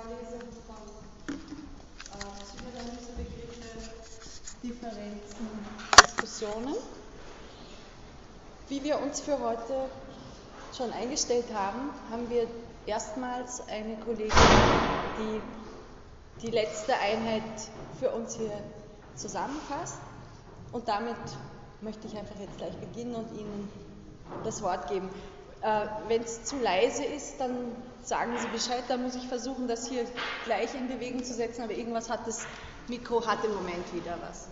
Vorlesung von äh, Psychoanalysebegriffe, Differenzen, Diskussionen. Wie wir uns für heute schon eingestellt haben, haben wir erstmals eine Kollegin, die die letzte Einheit für uns hier zusammenfasst. Und damit möchte ich einfach jetzt gleich beginnen und Ihnen das Wort geben. Äh, Wenn es zu leise ist, dann sagen Sie Bescheid, dann muss ich versuchen, das hier gleich in Bewegung zu setzen, aber irgendwas hat das Mikro, hat im Moment wieder was.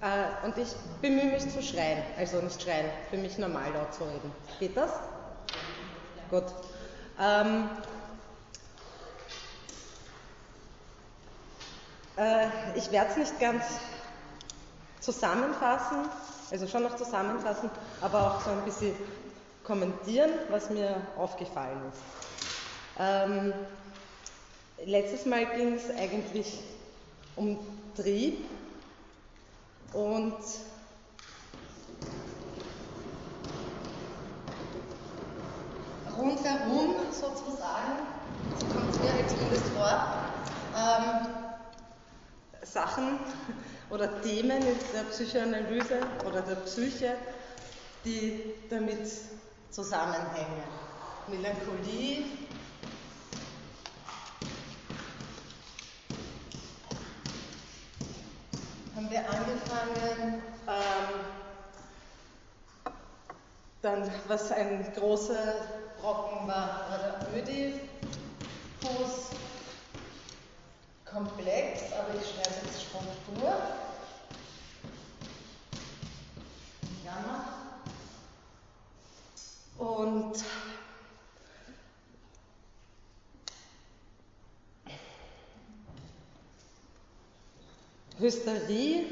Äh, und ich bemühe mich zu schreien, also nicht schreien, für mich normal laut zu reden. Geht das? Gut. Ähm, äh, ich werde es nicht ganz zusammenfassen, also schon noch zusammenfassen, aber auch so ein bisschen kommentieren, was mir aufgefallen ist. Ähm, letztes Mal ging es eigentlich um Trieb und rundherum sozusagen, so kommt es mir zumindest vor, ähm, Sachen oder Themen in der Psychoanalyse oder der Psyche, die damit zusammenhängen. Melancholie, haben wir angefangen, ähm, dann, was ein großer Brocken war, war der Ödipus, komplex, aber ich schreibe jetzt Struktur. Jammer. Und Hysterie,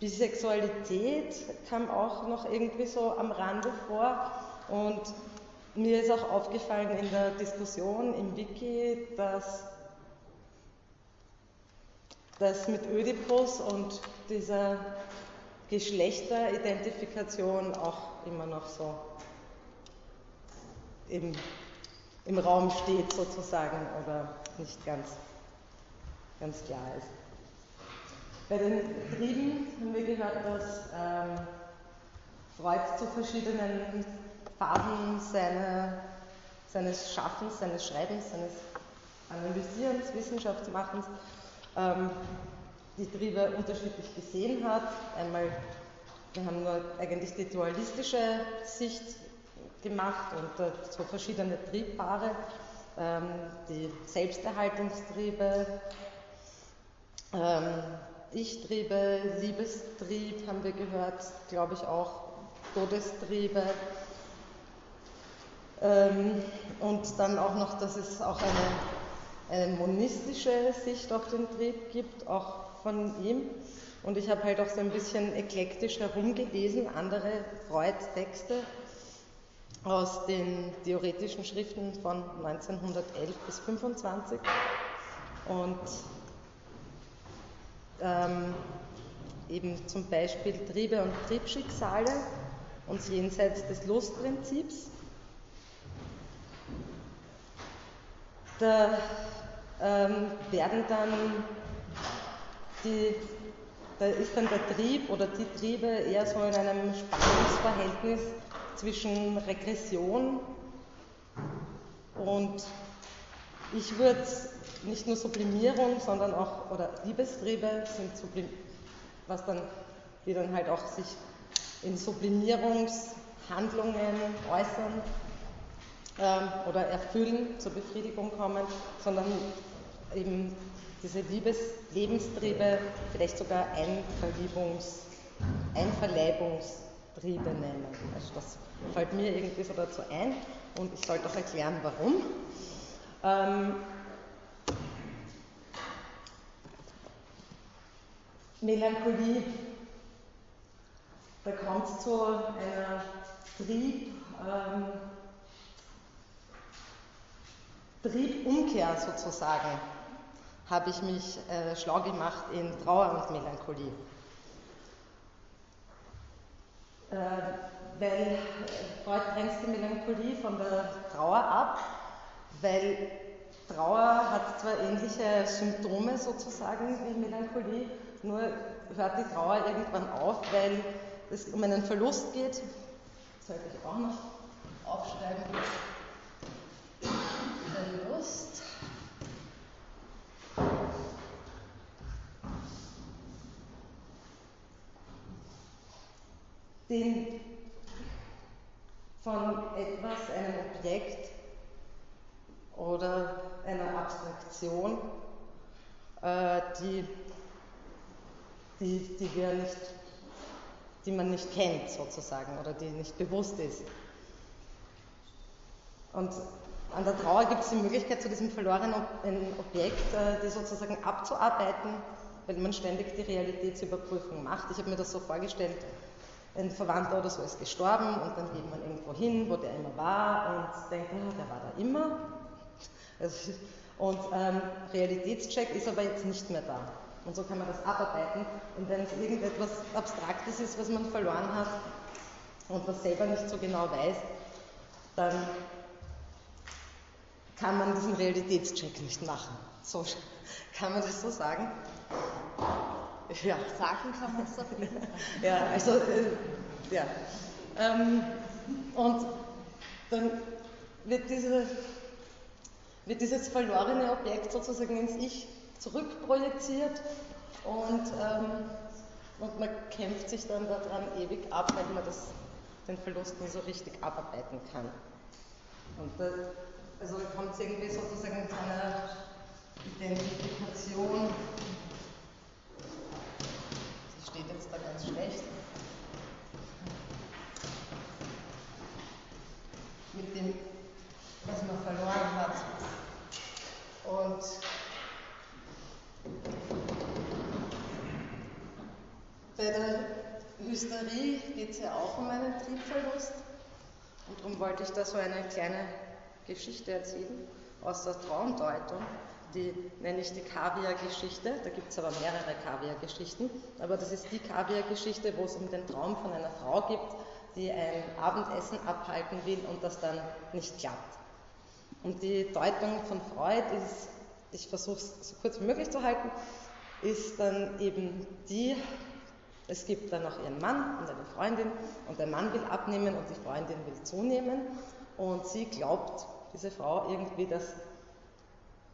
Bisexualität kam auch noch irgendwie so am Rande vor. Und mir ist auch aufgefallen in der Diskussion im Wiki, dass das mit Ödipus und dieser Geschlechteridentifikation auch immer noch so im, im Raum steht sozusagen oder nicht ganz, ganz klar ist. Bei den Trieben haben wir gehört, dass ähm, Freud zu verschiedenen Phasen seine, seines Schaffens, seines Schreibens, seines Analysierens, Wissenschaftsmachens ähm, die Triebe unterschiedlich gesehen hat. Einmal, wir haben nur eigentlich die dualistische Sicht gemacht und äh, so verschiedene Triebpaare, ähm, die Selbsterhaltungstriebe, ähm, ich-Triebe, Liebestrieb haben wir gehört, glaube ich auch, Todestriebe. Ähm, und dann auch noch, dass es auch eine, eine monistische Sicht auf den Trieb gibt, auch von ihm. Und ich habe halt auch so ein bisschen eklektisch herumgelesen, andere Freud-Texte aus den theoretischen Schriften von 1911 bis 1925. Und ähm, eben zum Beispiel Triebe und Triebschicksale und jenseits des Lustprinzips. Da ähm, werden dann die, da ist dann der Trieb oder die Triebe eher so in einem Spannungsverhältnis zwischen Regression und ich würde nicht nur Sublimierung, sondern auch, oder Liebestriebe sind Sublim was dann, die dann halt auch sich in Sublimierungshandlungen äußern ähm, oder erfüllen, zur Befriedigung kommen, sondern eben diese Liebes Lebenstriebe vielleicht sogar Einverliebungs Einverleibungstriebe nennen. Also das fällt mir irgendwie so dazu ein und ich sollte auch erklären, warum. Ähm, Melancholie, da kommt es zu einer Trieb, ähm, Triebumkehr sozusagen, habe ich mich äh, schlau gemacht in Trauer und Melancholie. Äh, weil Freud grenzt die Melancholie von der Trauer ab, weil Trauer hat zwar ähnliche Symptome sozusagen wie Melancholie, nur hört die Trauer irgendwann auf, weil es um einen Verlust geht. Das sollte ich auch noch aufschreiben. Verlust. Den von etwas, einem Objekt oder einer Abstraktion, äh, die, die, die, wir nicht, die man nicht kennt sozusagen oder die nicht bewusst ist. Und an der Trauer gibt es die Möglichkeit, zu diesem verlorenen Objekt äh, die sozusagen abzuarbeiten, weil man ständig die Realitätsüberprüfung macht. Ich habe mir das so vorgestellt, ein Verwandter oder so ist gestorben und dann geht man irgendwo hin, wo der immer war und denkt, oh, der war da immer. Und ähm, Realitätscheck ist aber jetzt nicht mehr da. Und so kann man das abarbeiten. Und wenn es irgendetwas Abstraktes ist, was man verloren hat und was selber nicht so genau weiß, dann kann man diesen Realitätscheck nicht machen. So kann man das so sagen. Ja. Sagen kann man es auf. Ja, also, äh, ja. Ähm, und dann wird, diese, wird dieses verlorene Objekt sozusagen ins Ich zurückprojiziert und, ähm, und man kämpft sich dann daran ewig ab, weil man das, den Verlust nie so richtig abarbeiten kann. Und das, also kommt es irgendwie sozusagen zu einer Identifikation steht jetzt da ganz schlecht. Mit dem, was man verloren hat. Und bei der Hysterie geht es ja auch um einen Triebverlust. Und darum wollte ich da so eine kleine Geschichte erzählen aus der Traumdeutung die nenne ich die Kaviar-Geschichte. Da gibt es aber mehrere Kaviar-Geschichten. Aber das ist die Kaviar-Geschichte, wo es um den Traum von einer Frau geht, die ein Abendessen abhalten will und das dann nicht klappt. Und die Deutung von Freud ist, ich versuche es so kurz wie möglich zu halten, ist dann eben die, es gibt dann noch ihren Mann und eine Freundin und der Mann will abnehmen und die Freundin will zunehmen und sie glaubt, diese Frau irgendwie, dass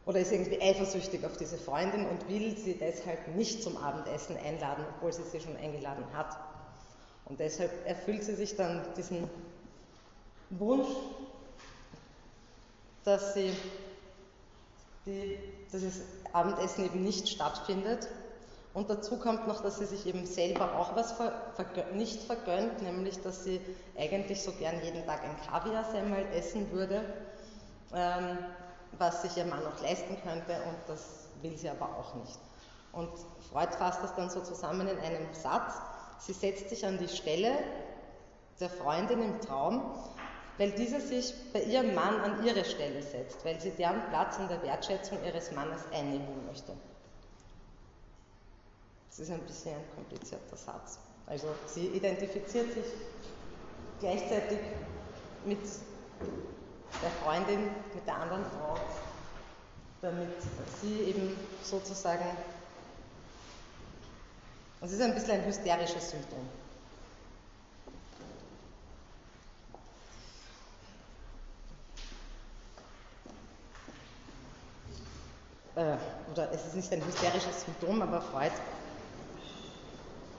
oder ist irgendwie eifersüchtig auf diese Freundin und will sie deshalb nicht zum Abendessen einladen, obwohl sie sie schon eingeladen hat. Und deshalb erfüllt sie sich dann diesen Wunsch, dass sie die, dieses Abendessen eben nicht stattfindet. Und dazu kommt noch, dass sie sich eben selber auch was ver, vergönnt, nicht vergönnt, nämlich dass sie eigentlich so gern jeden Tag ein Kaviarsemmel essen würde. Ähm, was sich ihr Mann noch leisten könnte und das will sie aber auch nicht. Und Freud fasst das dann so zusammen in einem Satz. Sie setzt sich an die Stelle der Freundin im Traum, weil diese sich bei ihrem Mann an ihre Stelle setzt, weil sie deren Platz in der Wertschätzung ihres Mannes einnehmen möchte. Das ist ein bisschen ein komplizierter Satz. Also sie identifiziert sich gleichzeitig mit der Freundin mit der anderen Frau, damit sie eben sozusagen, es ist ein bisschen ein hysterisches Symptom. Äh, oder es ist nicht ein hysterisches Symptom, aber Freud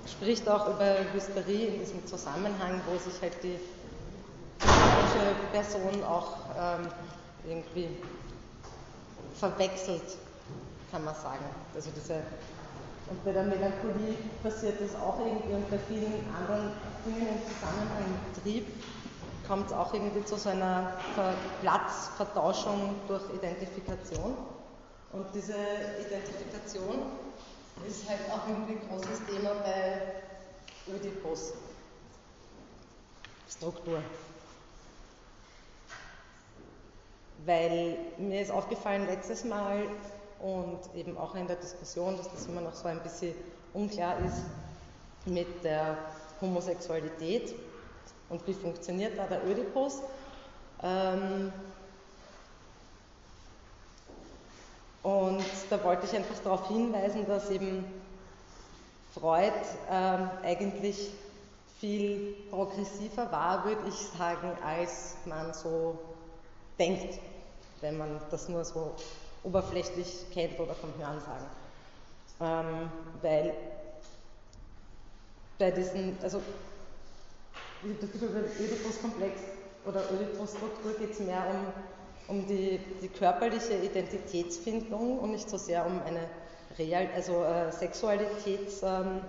spricht auch über Hysterie in diesem Zusammenhang, wo sich halt die falsche Person auch ähm, irgendwie verwechselt, kann man sagen. Also diese, und bei der Melancholie passiert das auch irgendwie und bei vielen anderen Dingen im Zusammenhang mit Trieb kommt es auch irgendwie zu so einer Platzvertauschung durch Identifikation. Und diese Identifikation ist halt auch irgendwie ein großes Thema bei Oedipus. Struktur weil mir ist aufgefallen letztes Mal und eben auch in der Diskussion, dass das immer noch so ein bisschen unklar ist mit der Homosexualität und wie funktioniert da der Ödipus. Ähm, da wollte ich einfach darauf hinweisen, dass eben Freud ähm, eigentlich viel progressiver war, würde ich sagen, als man so denkt, wenn man das nur so oberflächlich kennt oder vom Hören sagen. Ähm, weil bei diesen, also das Oedipus-Komplex oder Oedipus-Struktur geht es mehr um, um die, die körperliche Identitätsfindung und nicht so sehr um eine Real, also äh, Sexualitätsfindung,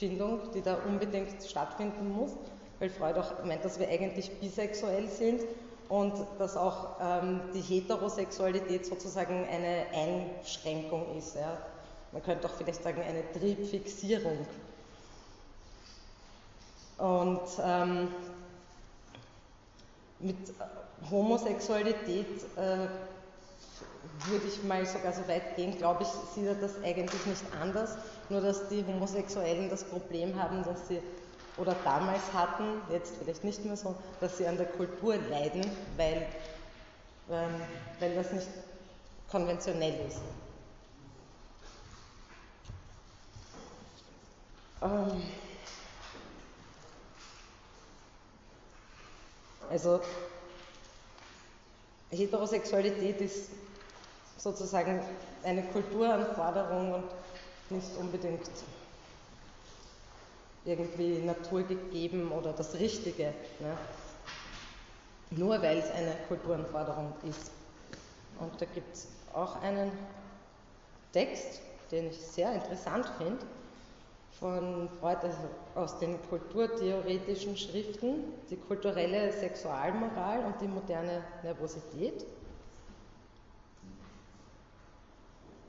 ähm, die da unbedingt stattfinden muss, weil Freud auch meint, dass wir eigentlich bisexuell sind und dass auch ähm, die Heterosexualität sozusagen eine Einschränkung ist. Ja. Man könnte auch vielleicht sagen, eine Triebfixierung. Und ähm, mit Homosexualität äh, würde ich mal sogar so weit gehen, glaube ich, sieht er das eigentlich nicht anders, nur dass die Homosexuellen das Problem haben, dass sie, oder damals hatten, jetzt vielleicht nicht mehr so, dass sie an der Kultur leiden, weil, ähm, weil das nicht konventionell ist. Ähm, also Heterosexualität ist sozusagen eine Kulturanforderung und nicht unbedingt irgendwie naturgegeben oder das Richtige. Ne? Nur weil es eine Kulturanforderung ist. Und da gibt es auch einen Text, den ich sehr interessant finde, von Freud, also aus den kulturtheoretischen Schriften, die kulturelle Sexualmoral und die moderne Nervosität.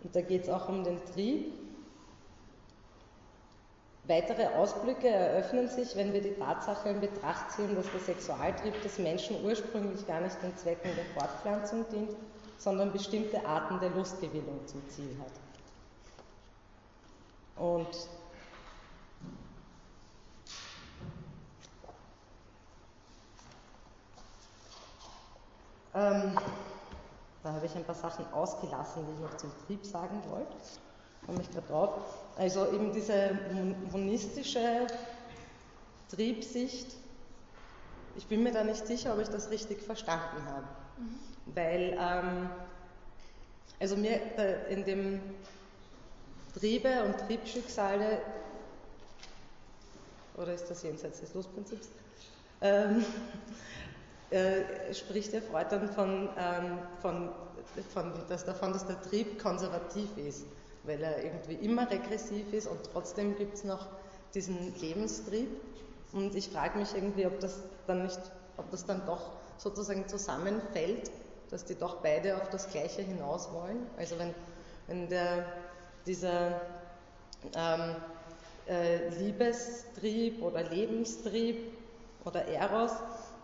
Und da geht es auch um den Trieb. Weitere Ausblicke eröffnen sich, wenn wir die Tatsache in Betracht ziehen, dass der Sexualtrieb des Menschen ursprünglich gar nicht den Zwecken der Fortpflanzung dient, sondern bestimmte Arten der Lustgewinnung zum Ziel hat. Und ähm, da habe ich ein paar Sachen ausgelassen, die ich noch zum Trieb sagen wollte. Komme ich gerade drauf. Also eben diese monistische Triebsicht, ich bin mir da nicht sicher, ob ich das richtig verstanden habe. Mhm. Weil, ähm, also mir in dem Triebe und Triebschicksale, oder ist das jenseits des Lustprinzips? Ähm, äh, spricht der Freud dann von, ähm, von, von, dass davon, dass der Trieb konservativ ist, weil er irgendwie immer regressiv ist und trotzdem gibt es noch diesen Lebenstrieb. Und ich frage mich irgendwie, ob das dann nicht, ob das dann doch sozusagen zusammenfällt, dass die doch beide auf das Gleiche hinaus wollen. Also wenn, wenn der, dieser ähm, äh, Liebestrieb oder Lebenstrieb oder Eros,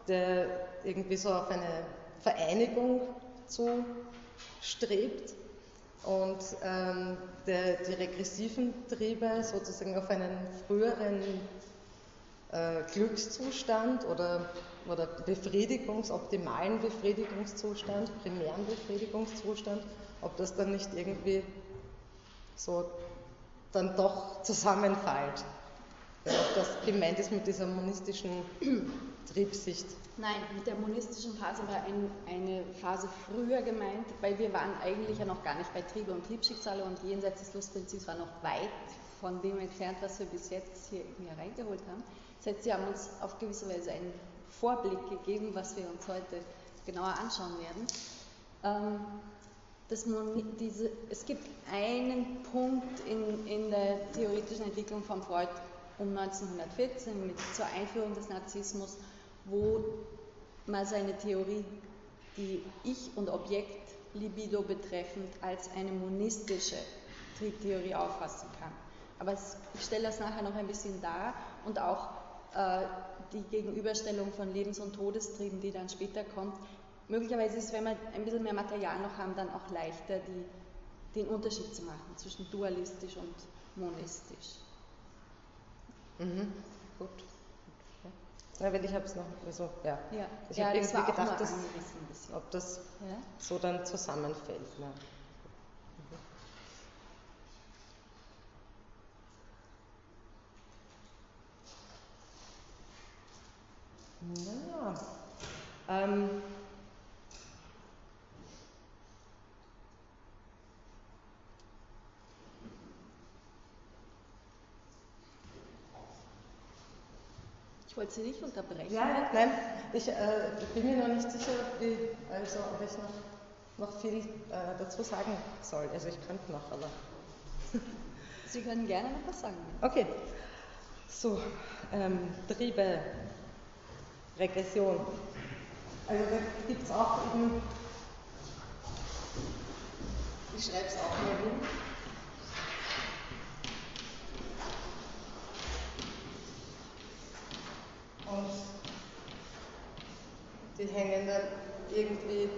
der irgendwie so auf eine Vereinigung zu strebt und ähm, der, die regressiven Triebe sozusagen auf einen früheren äh, Glückszustand oder, oder Befriedigungs-, optimalen Befriedigungszustand, primären Befriedigungszustand, ob das dann nicht irgendwie so dann doch zusammenfällt. Ob das gemeint ist mit dieser monistischen Triebsicht. Nein, mit der monistischen Phase war ein, eine Phase früher gemeint, weil wir waren eigentlich ja noch gar nicht bei Triebe und Triebschicksale und jenseits des Lustprinzips war noch weit von dem entfernt, was wir bis jetzt hier irgendwie reingeholt haben. Das heißt, Sie haben uns auf gewisse Weise einen Vorblick gegeben, was wir uns heute genauer anschauen werden. Ähm, das, diese, es gibt einen Punkt in, in der theoretischen Entwicklung von Freud um 1914 mit zur Einführung des Narzissmus, wo man seine Theorie, die Ich- und Objekt-Libido betreffend, als eine monistische Triebtheorie auffassen kann. Aber ich stelle das nachher noch ein bisschen dar und auch äh, die Gegenüberstellung von Lebens- und Todestrieben, die dann später kommt. Möglicherweise ist wenn wir ein bisschen mehr Material noch haben, dann auch leichter, die, den Unterschied zu machen zwischen dualistisch und monistisch. Mhm. Gut. Na, weil ich habe es noch, also ja. ja. Ich ja, habe irgendwie gedacht, dass, ob das ja? so dann zusammenfällt. Ne? Mhm. Ja. Ähm, Ich wollte Sie nicht unterbrechen. Ja, nein, ich äh, bin mir noch nicht sicher, wie, also, ob ich noch, noch viel äh, dazu sagen soll. Also ich könnte noch, aber. Sie können gerne noch was sagen. Okay. So, ähm, Triebe, Regression. Also da gibt es auch eben, ich schreibe es auch mal hin. Und die hängen dann irgendwie,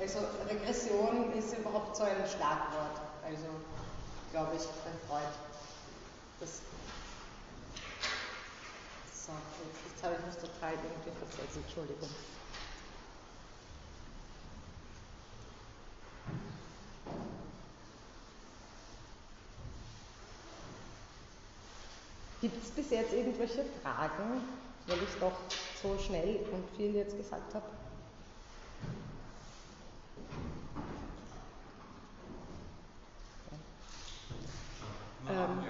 also Regression ist überhaupt so ein Schlagwort, also glaube ich, bei Freud. Das so, jetzt, jetzt habe ich mich total irgendwie verzettelt, Entschuldigung. Gibt es bis jetzt irgendwelche Fragen, weil ich doch so schnell und viel jetzt gesagt habe? Ähm,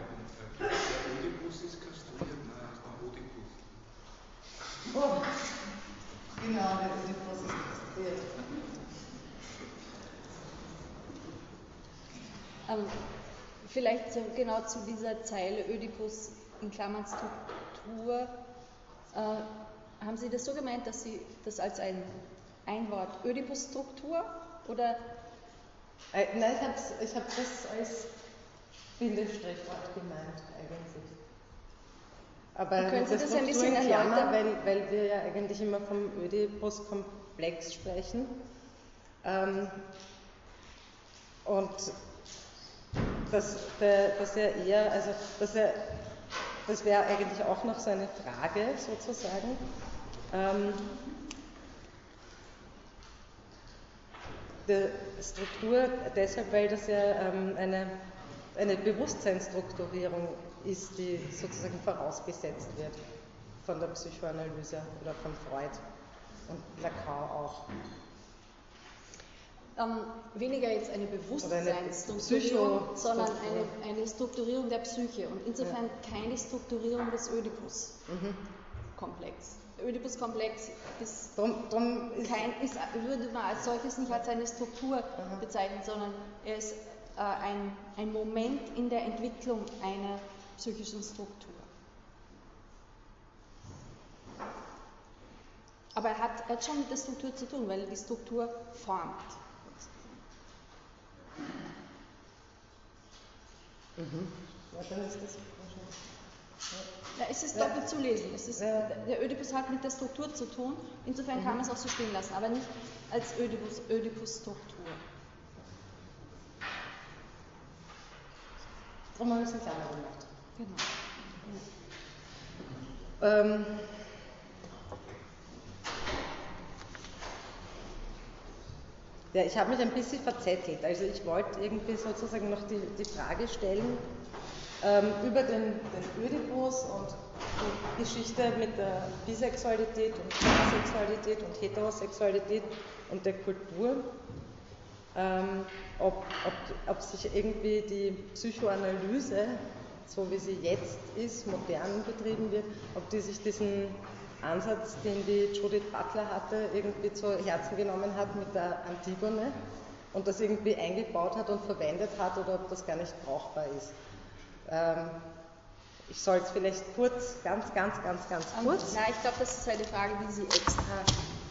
der Oedipus ist kastriert, nein, heißt der Oedipus. Oh, genau, der Oedipus ist kastriert. Ähm, vielleicht so genau zu dieser Zeile Ödipus in Klammern Struktur. Äh, haben Sie das so gemeint, dass Sie das als ein, ein Wort Ödipus-Struktur oder? Äh, nein, ich habe ich hab das als Bindestrichwort gemeint eigentlich. Aber können Sie das, das ein bisschen erläutern? weil, weil wir ja eigentlich immer vom Ödipus-Komplex sprechen. Ähm, und dass, dass er eher, also dass er, das wäre eigentlich auch noch so eine Frage sozusagen. Ähm, der Struktur deshalb, weil das ja ähm, eine, eine Bewusstseinsstrukturierung ist, die sozusagen vorausgesetzt wird von der Psychoanalyse oder von Freud und Lacan auch. Ähm, weniger jetzt eine Bewusstseinsstrukturierung, sondern eine, eine Strukturierung der Psyche und insofern ja. keine Strukturierung des Ödipus-Komplex. Mhm. Der Ödipus-Komplex ist, drum, drum ist, kein, ist, würde man als solches nicht als eine Struktur mhm. bezeichnen, sondern er ist äh, ein, ein Moment in der Entwicklung einer psychischen Struktur. Aber er hat, er hat schon mit der Struktur zu tun, weil er die Struktur formt. Mhm. Ja, dann ist das ja, es ist doppelt zu lesen. Es ist, ja. Der Ödipus hat mit der Struktur zu tun, insofern mhm. kann man es auch so stehen lassen, aber nicht als Ödipus, Ödipus-Struktur. Darum habe ich es in Klammern gemacht. Genau. Ähm, Ja, ich habe mich ein bisschen verzettelt. Also ich wollte irgendwie sozusagen noch die, die Frage stellen ähm, über den, den Ödipus und die Geschichte mit der Bisexualität und Homosexualität und Heterosexualität und der Kultur. Ähm, ob, ob, ob sich irgendwie die Psychoanalyse, so wie sie jetzt ist, modern betrieben wird, ob die sich diesen Ansatz, den die Judith Butler hatte, irgendwie zu Herzen genommen hat mit der Antigone und das irgendwie eingebaut hat und verwendet hat oder ob das gar nicht brauchbar ist. Ähm, ich soll es vielleicht kurz, ganz, ganz, ganz, ganz kurz. Nein, ich glaube, das ist eine Frage, die Sie extra,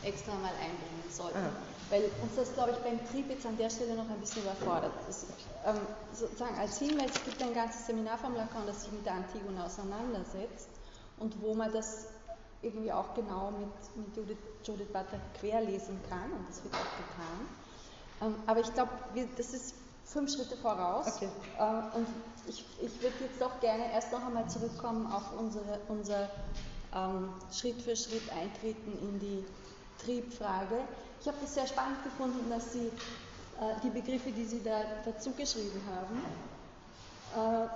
extra mal einbringen sollten. Aha. Weil uns das, glaube ich, beim Trieb jetzt an der Stelle noch ein bisschen überfordert. Das, ähm, sozusagen als Hinweis, es gibt ein ganzes Seminar vom Lacan, das sich mit der Antigone auseinandersetzt und wo man das irgendwie auch genau mit, mit Judith, Judith Butler querlesen kann und das wird auch getan. Ähm, aber ich glaube, das ist fünf Schritte voraus. Okay. Äh, und ich, ich würde jetzt doch gerne erst noch einmal zurückkommen auf unsere, unser ähm, Schritt für Schritt Eintreten in die Triebfrage. Ich habe das sehr spannend gefunden, dass Sie äh, die Begriffe, die Sie da dazu geschrieben haben, äh,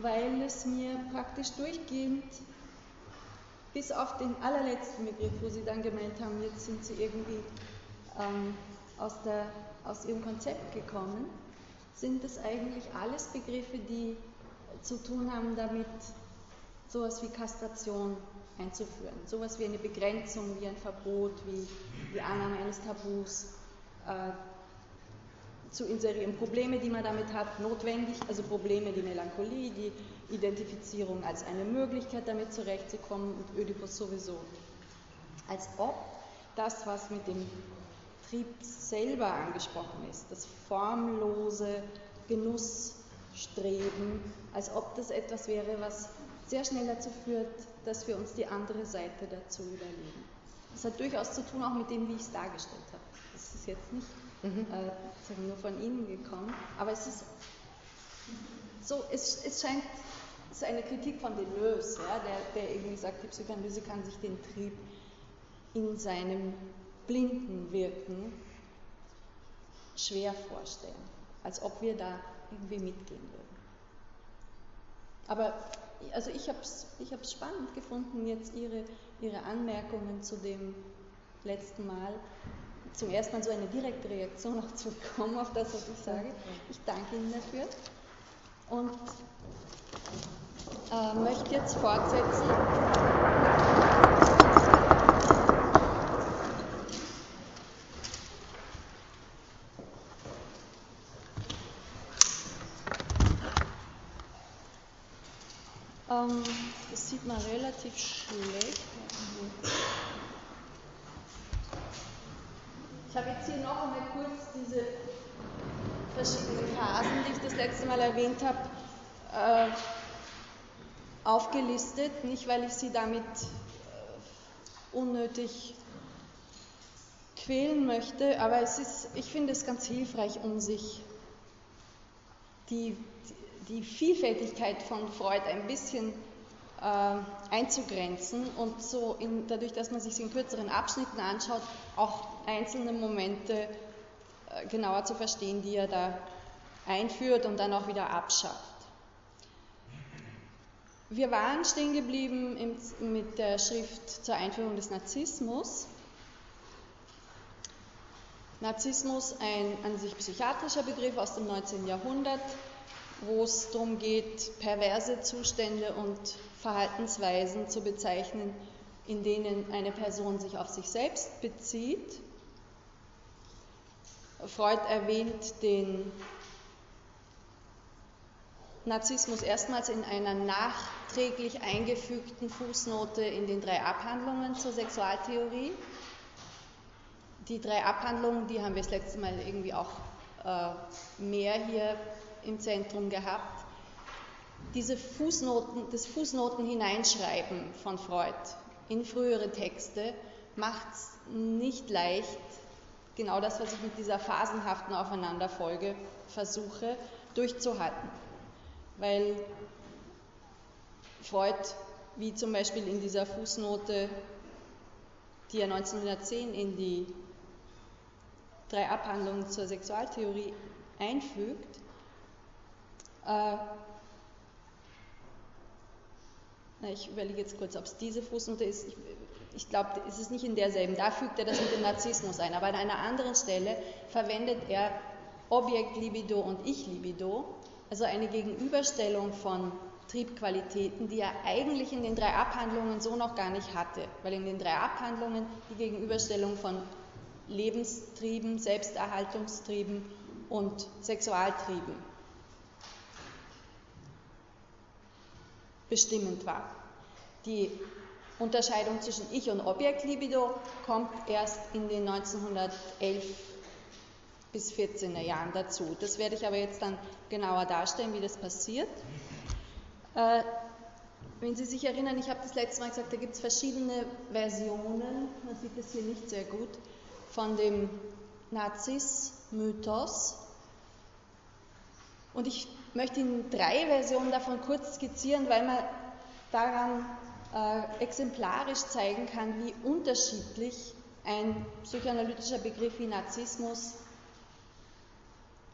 weil es mir praktisch durchgehend bis auf den allerletzten Begriff, wo Sie dann gemeint haben, jetzt sind Sie irgendwie ähm, aus, der, aus Ihrem Konzept gekommen, sind das eigentlich alles Begriffe, die zu tun haben damit, sowas wie Kastration einzuführen, sowas wie eine Begrenzung, wie ein Verbot, wie die Annahme eines Tabus äh, zu inserieren. Probleme, die man damit hat, notwendig, also Probleme, die Melancholie, die Identifizierung als eine Möglichkeit, damit zurechtzukommen und Ödipus sowieso. Als ob das, was mit dem Trieb selber angesprochen ist, das formlose Genussstreben, als ob das etwas wäre, was sehr schnell dazu führt, dass wir uns die andere Seite dazu überlegen. Das hat durchaus zu tun auch mit dem, wie ich es dargestellt habe. Das ist jetzt nicht mhm. äh, nur von Ihnen gekommen, aber es ist so, es, es scheint so eine Kritik von Deleuze, ja, der, der irgendwie sagt, die Psychoanalyse kann sich den Trieb in seinem blinden Wirken schwer vorstellen, als ob wir da irgendwie mitgehen würden. Aber also ich habe es ich spannend gefunden, jetzt Ihre, Ihre Anmerkungen zu dem letzten Mal, zum ersten Mal so eine direkte Reaktion auch zu bekommen auf das, was ich sage. Ich danke Ihnen dafür und äh, möchte jetzt fortsetzen. Ähm, das sieht man relativ schlecht. Ich habe jetzt hier noch einmal kurz diese verschiedenen Phasen, die ich das letzte Mal erwähnt habe, äh, aufgelistet. Nicht, weil ich Sie damit äh, unnötig quälen möchte, aber es ist, ich finde es ganz hilfreich, um sich die, die Vielfältigkeit von Freud ein bisschen äh, einzugrenzen und so in, dadurch, dass man sich in kürzeren Abschnitten anschaut, auch einzelne Momente äh, genauer zu verstehen, die er da einführt und dann auch wieder abschafft. Wir waren stehen geblieben mit der Schrift zur Einführung des Narzissmus. Narzissmus, ein an sich psychiatrischer Begriff aus dem 19. Jahrhundert, wo es darum geht, perverse Zustände und Verhaltensweisen zu bezeichnen, in denen eine Person sich auf sich selbst bezieht. Freud erwähnt den Narzissmus erstmals in einer nachträglich eingefügten Fußnote in den drei Abhandlungen zur Sexualtheorie. Die drei Abhandlungen, die haben wir das letzte Mal irgendwie auch äh, mehr hier im Zentrum gehabt. Diese Fußnoten, das Fußnoten hineinschreiben von Freud in frühere Texte macht es nicht leicht, genau das, was ich mit dieser phasenhaften Aufeinanderfolge versuche, durchzuhalten. Weil Freud, wie zum Beispiel in dieser Fußnote, die er 1910 in die drei Abhandlungen zur Sexualtheorie einfügt, äh, ich überlege jetzt kurz, ob es diese Fußnote ist. Ich, ich glaube, es ist nicht in derselben. Da fügt er das mit dem Narzissmus ein. Aber an einer anderen Stelle verwendet er Objekt Libido und Ich Libido, also eine Gegenüberstellung von Triebqualitäten, die er eigentlich in den drei Abhandlungen so noch gar nicht hatte, weil in den drei Abhandlungen die Gegenüberstellung von Lebenstrieben, Selbsterhaltungstrieben und Sexualtrieben bestimmend war. Die Unterscheidung zwischen Ich- und Objektlibido kommt erst in den 1911 bis 14er Jahren dazu. Das werde ich aber jetzt dann genauer darstellen, wie das passiert. Äh, wenn Sie sich erinnern, ich habe das letzte Mal gesagt, da gibt es verschiedene Versionen, man sieht das hier nicht sehr gut, von dem Nazis-Mythos. Und ich möchte Ihnen drei Versionen davon kurz skizzieren, weil man daran äh, exemplarisch zeigen kann, wie unterschiedlich ein psychoanalytischer Begriff wie Narzissmus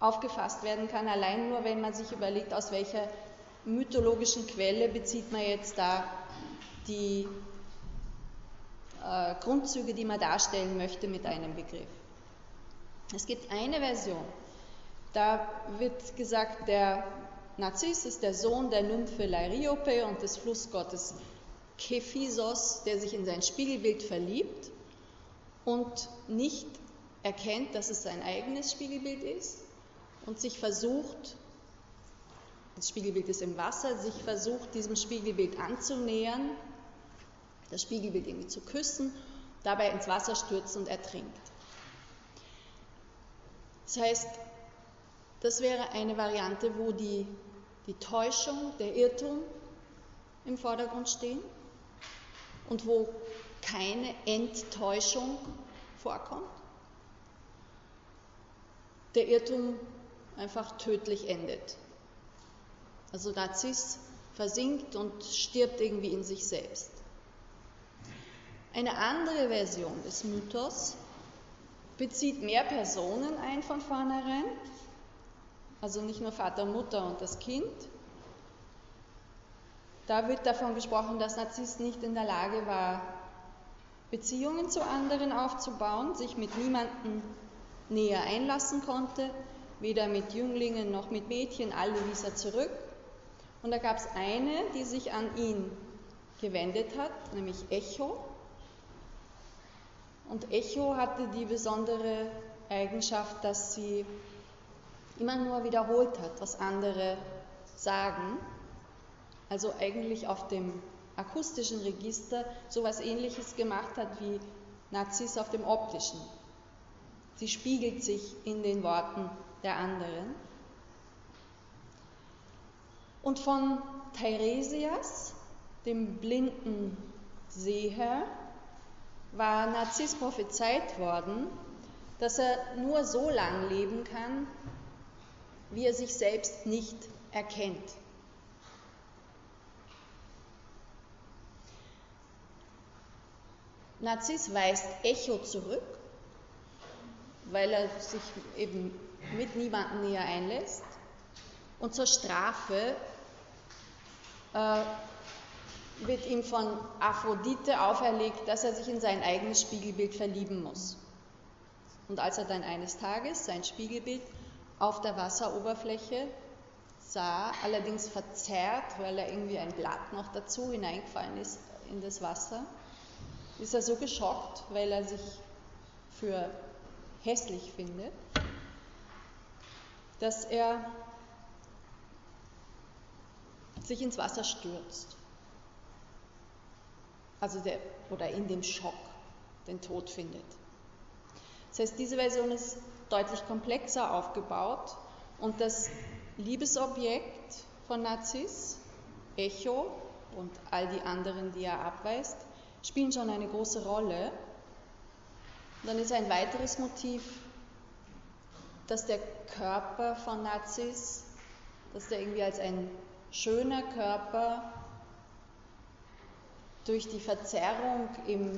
aufgefasst werden kann, allein nur wenn man sich überlegt, aus welcher mythologischen Quelle bezieht man jetzt da die äh, Grundzüge, die man darstellen möchte mit einem Begriff. Es gibt eine Version, da wird gesagt, der Narziss ist der Sohn der Nymphe Lyriope und des Flussgottes Kephisos, der sich in sein Spiegelbild verliebt und nicht erkennt, dass es sein eigenes Spiegelbild ist und sich versucht, das Spiegelbild ist im Wasser, sich versucht, diesem Spiegelbild anzunähern, das Spiegelbild irgendwie zu küssen, dabei ins Wasser stürzt und ertrinkt. Das heißt, das wäre eine Variante, wo die, die Täuschung, der Irrtum im Vordergrund stehen und wo keine Enttäuschung vorkommt. Der Irrtum einfach tödlich endet. Also Narziss versinkt und stirbt irgendwie in sich selbst. Eine andere Version des Mythos bezieht mehr Personen ein von vornherein, also nicht nur Vater, Mutter und das Kind. Da wird davon gesprochen, dass Narziss nicht in der Lage war, Beziehungen zu anderen aufzubauen, sich mit niemandem näher einlassen konnte, weder mit Jünglingen noch mit Mädchen, alle wies er zurück. Und da gab es eine, die sich an ihn gewendet hat, nämlich Echo. Und Echo hatte die besondere Eigenschaft, dass sie immer nur wiederholt hat, was andere sagen. Also eigentlich auf dem akustischen Register so etwas ähnliches gemacht hat wie Nazis auf dem optischen. Sie spiegelt sich in den Worten der anderen. Und von Teiresias, dem blinden Seher, war Narziss prophezeit worden, dass er nur so lang leben kann, wie er sich selbst nicht erkennt. Narziss weist Echo zurück, weil er sich eben mit niemandem näher einlässt. Und zur Strafe äh, wird ihm von Aphrodite auferlegt, dass er sich in sein eigenes Spiegelbild verlieben muss. Und als er dann eines Tages sein Spiegelbild auf der Wasseroberfläche sah, allerdings verzerrt, weil er irgendwie ein Blatt noch dazu hineingefallen ist in das Wasser, ist er so geschockt, weil er sich für hässlich findet, dass er sich ins Wasser stürzt. Also der, oder in dem Schock den Tod findet. Das heißt, diese Version ist deutlich komplexer aufgebaut und das Liebesobjekt von Narziss, Echo und all die anderen, die er abweist, spielen schon eine große Rolle. Und dann ist ein weiteres Motiv, dass der Körper von Narziss, dass der irgendwie als ein schöner Körper durch die Verzerrung im,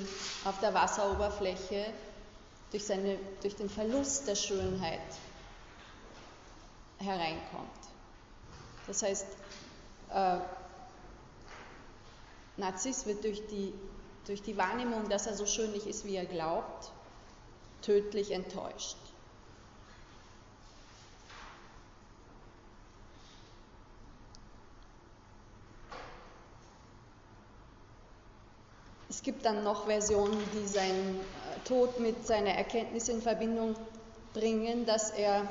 auf der Wasseroberfläche, durch, seine, durch den Verlust der Schönheit hereinkommt. Das heißt, äh, Narziss wird durch die, durch die Wahrnehmung, dass er so schön ist, wie er glaubt, tödlich enttäuscht. Es gibt dann noch Versionen, die seinen äh, Tod mit seiner Erkenntnis in Verbindung bringen, dass er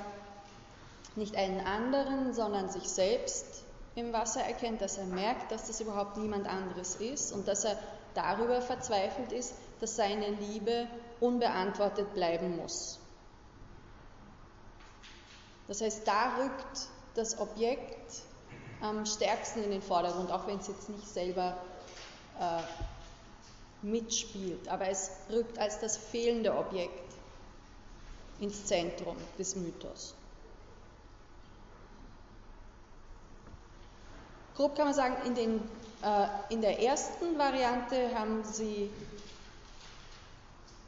nicht einen anderen, sondern sich selbst im Wasser erkennt, dass er merkt, dass das überhaupt niemand anderes ist und dass er darüber verzweifelt ist, dass seine Liebe unbeantwortet bleiben muss. Das heißt, da rückt das Objekt am stärksten in den Vordergrund, auch wenn es jetzt nicht selber äh, mitspielt, aber es rückt als das fehlende Objekt ins Zentrum des Mythos. Grob kann man sagen, in, den, äh, in der ersten Variante haben sie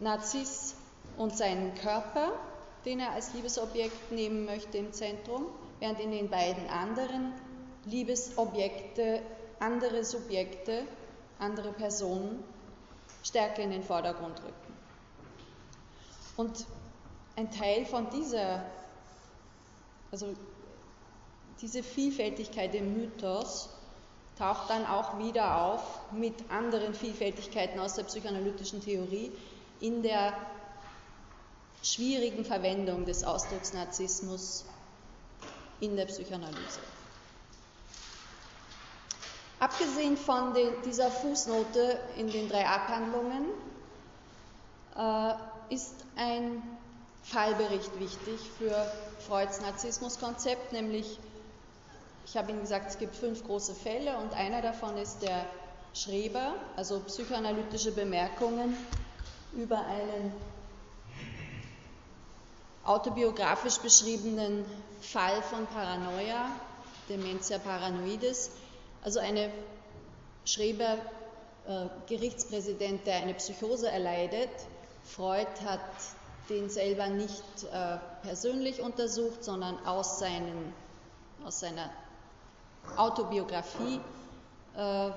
Narziss und seinen Körper, den er als Liebesobjekt nehmen möchte, im Zentrum, während in den beiden anderen Liebesobjekte andere Subjekte, andere Personen stärker in den Vordergrund rücken. Und ein Teil von dieser, also diese Vielfältigkeit im Mythos taucht dann auch wieder auf mit anderen Vielfältigkeiten aus der psychoanalytischen Theorie in der schwierigen Verwendung des Ausdrucks Narzissmus in der Psychoanalyse. Abgesehen von den, dieser Fußnote in den drei Abhandlungen äh, ist ein Fallbericht wichtig für Freuds Narzissmuskonzept, nämlich, ich habe Ihnen gesagt, es gibt fünf große Fälle und einer davon ist der Schreber, also psychoanalytische Bemerkungen über einen autobiografisch beschriebenen Fall von Paranoia, Dementia paranoides, also eine Schreber, äh, Gerichtspräsident, der eine Psychose erleidet. Freud hat den selber nicht äh, persönlich untersucht, sondern aus, seinen, aus seiner Autobiografie äh,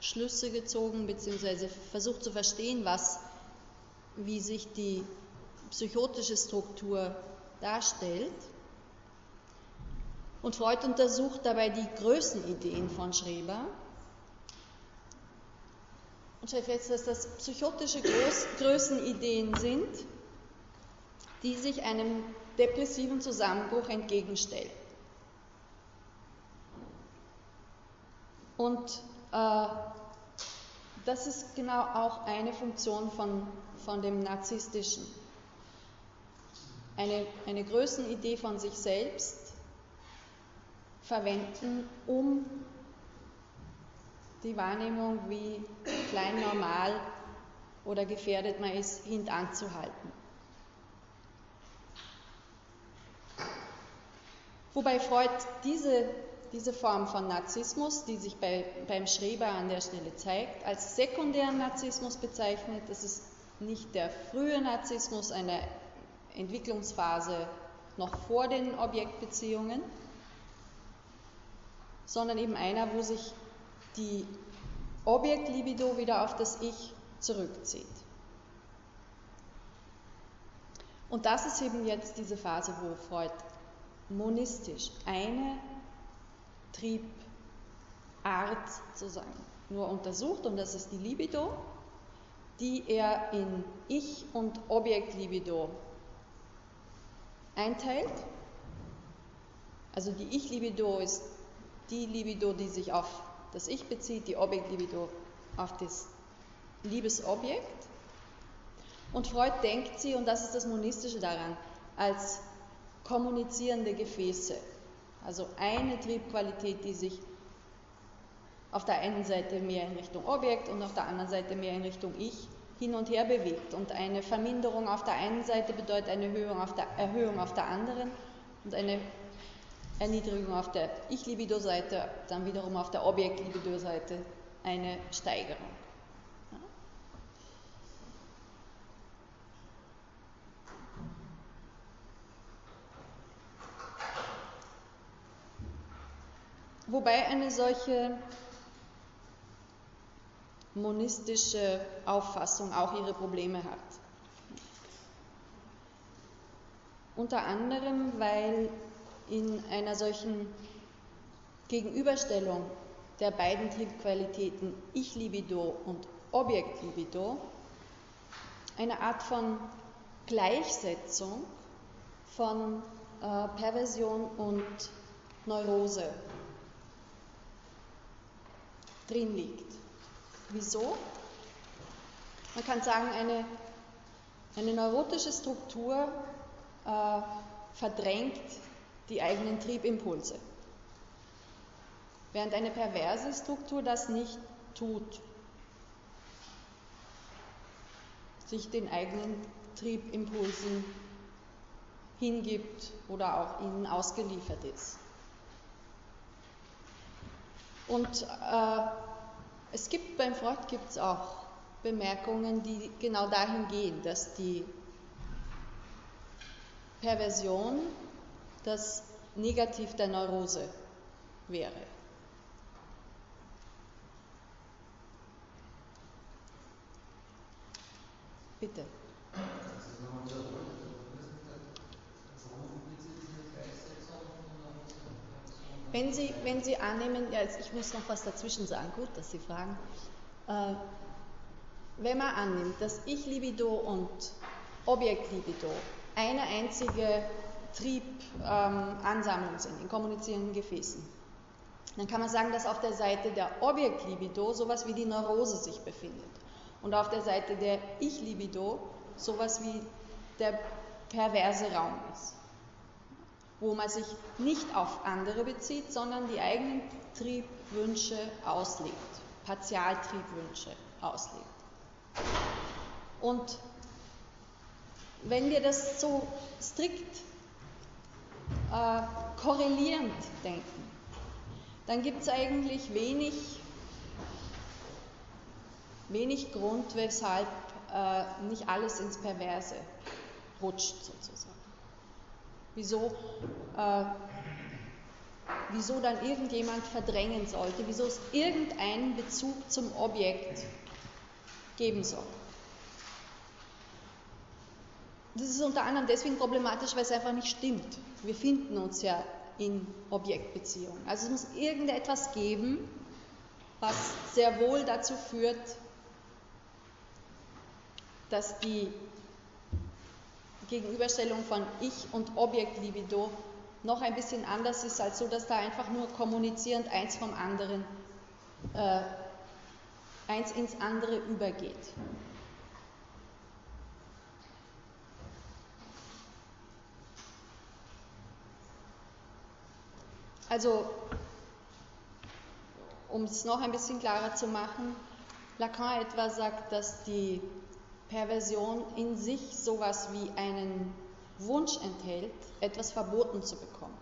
Schlüsse gezogen, beziehungsweise versucht zu verstehen, was, wie sich die psychotische Struktur darstellt. Und Freud untersucht dabei die Größenideen von Schreber und stellt fest, dass das psychotische Groß Größenideen sind, die sich einem depressiven Zusammenbruch entgegenstellen. Und äh, das ist genau auch eine Funktion von, von dem Narzisstischen. Eine, eine Größenidee von sich selbst verwenden, um die Wahrnehmung, wie klein normal oder gefährdet man ist, hintanzuhalten. Wobei Freud diese, diese Form von Narzissmus, die sich bei, beim Schreber an der Stelle zeigt, als sekundären Narzissmus bezeichnet. Das ist nicht der frühe Narzissmus einer Entwicklungsphase noch vor den Objektbeziehungen, sondern eben einer, wo sich die Objektlibido wieder auf das Ich zurückzieht. Und das ist eben jetzt diese Phase, wo Freud monistisch eine Triebart sozusagen nur untersucht, und das ist die Libido, die er in Ich- und Objektlibido einteilt. Also die Ich-Libido ist die Libido, die sich auf das Ich bezieht, die Objektlibido auf das Liebesobjekt. Und Freud denkt sie, und das ist das Monistische daran, als kommunizierende Gefäße. Also eine Triebqualität, die sich auf der einen Seite mehr in Richtung Objekt und auf der anderen Seite mehr in Richtung Ich hin und her bewegt. Und eine Verminderung auf der einen Seite bedeutet eine Erhöhung auf der, Erhöhung auf der anderen und eine Erniedrigung auf der Ich-Libido-Seite, dann wiederum auf der Objekt-Libido-Seite eine Steigerung. Wobei eine solche monistische Auffassung auch ihre Probleme hat. Unter anderem, weil in einer solchen Gegenüberstellung der beiden Triebqualitäten Ich-Libido und Objekt-Libido eine Art von Gleichsetzung von äh, Perversion und Neurose drin liegt. Wieso? Man kann sagen, eine, eine neurotische Struktur äh, verdrängt die eigenen Triebimpulse. Während eine perverse Struktur das nicht tut, sich den eigenen Triebimpulsen hingibt oder auch ihnen ausgeliefert ist. Und äh, es gibt beim Freud gibt es auch Bemerkungen, die genau dahin gehen, dass die Perversion das negativ der Neurose wäre. Bitte. Wenn Sie, wenn Sie annehmen, ja, ich muss noch was dazwischen sagen, gut, dass Sie fragen. Äh, wenn man annimmt, dass Ich-Libido und Objekt-Libido eine einzige Triebansammlung ähm, sind in kommunizierenden Gefäßen, dann kann man sagen, dass auf der Seite der Objekt-Libido sowas wie die Neurose sich befindet. Und auf der Seite der Ich-Libido sowas wie der perverse Raum ist. Wo man sich nicht auf andere bezieht, sondern die eigenen Triebwünsche auslebt, Partialtriebwünsche auslebt. Und wenn wir das so strikt äh, korrelierend denken, dann gibt es eigentlich wenig, wenig Grund, weshalb äh, nicht alles ins Perverse rutscht sozusagen wieso, äh, wieso dann irgendjemand verdrängen sollte, wieso es irgendeinen Bezug zum Objekt geben soll. Das ist unter anderem deswegen problematisch, weil es einfach nicht stimmt. Wir finden uns ja in Objektbeziehungen. Also es muss irgendetwas geben, was sehr wohl dazu führt, dass die Gegenüberstellung von Ich und Objekt-Libido noch ein bisschen anders ist, als so, dass da einfach nur kommunizierend eins vom anderen, äh, eins ins andere übergeht. Also, um es noch ein bisschen klarer zu machen, Lacan etwa sagt, dass die Perversion in sich sowas wie einen Wunsch enthält, etwas verboten zu bekommen.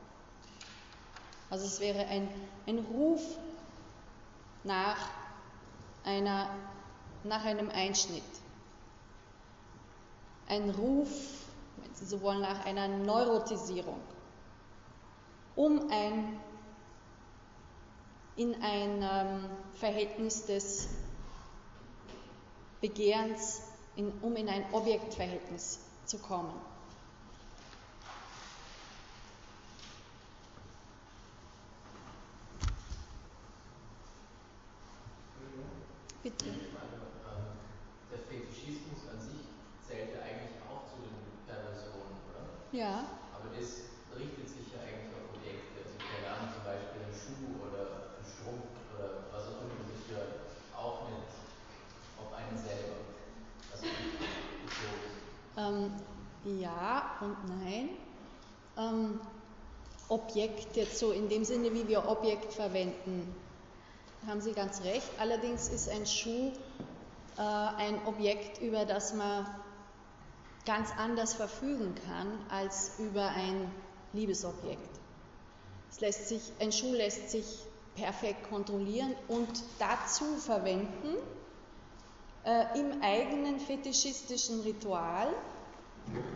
Also es wäre ein, ein Ruf nach, einer, nach einem Einschnitt. Ein Ruf, wenn Sie so wollen, nach einer Neurotisierung, um ein, in ein ähm, Verhältnis des Begehrens in, um in ein Objektverhältnis zu kommen. Bitte. Der Fetischismus an sich zählt ja eigentlich auch zu den Perversionen, oder? Ja. Aber das richtet sich ja eigentlich auf Objekte. Also keine Ahnung, zum Beispiel ein Schuh oder ein Strumpf oder was auch immer sich ja auch nicht auf einen selber ähm, ja und nein. Ähm, Objekt jetzt so in dem Sinne, wie wir Objekt verwenden, haben Sie ganz recht. Allerdings ist ein Schuh äh, ein Objekt, über das man ganz anders verfügen kann als über ein Liebesobjekt. Es lässt sich, ein Schuh lässt sich perfekt kontrollieren und dazu verwenden, äh, im eigenen fetischistischen Ritual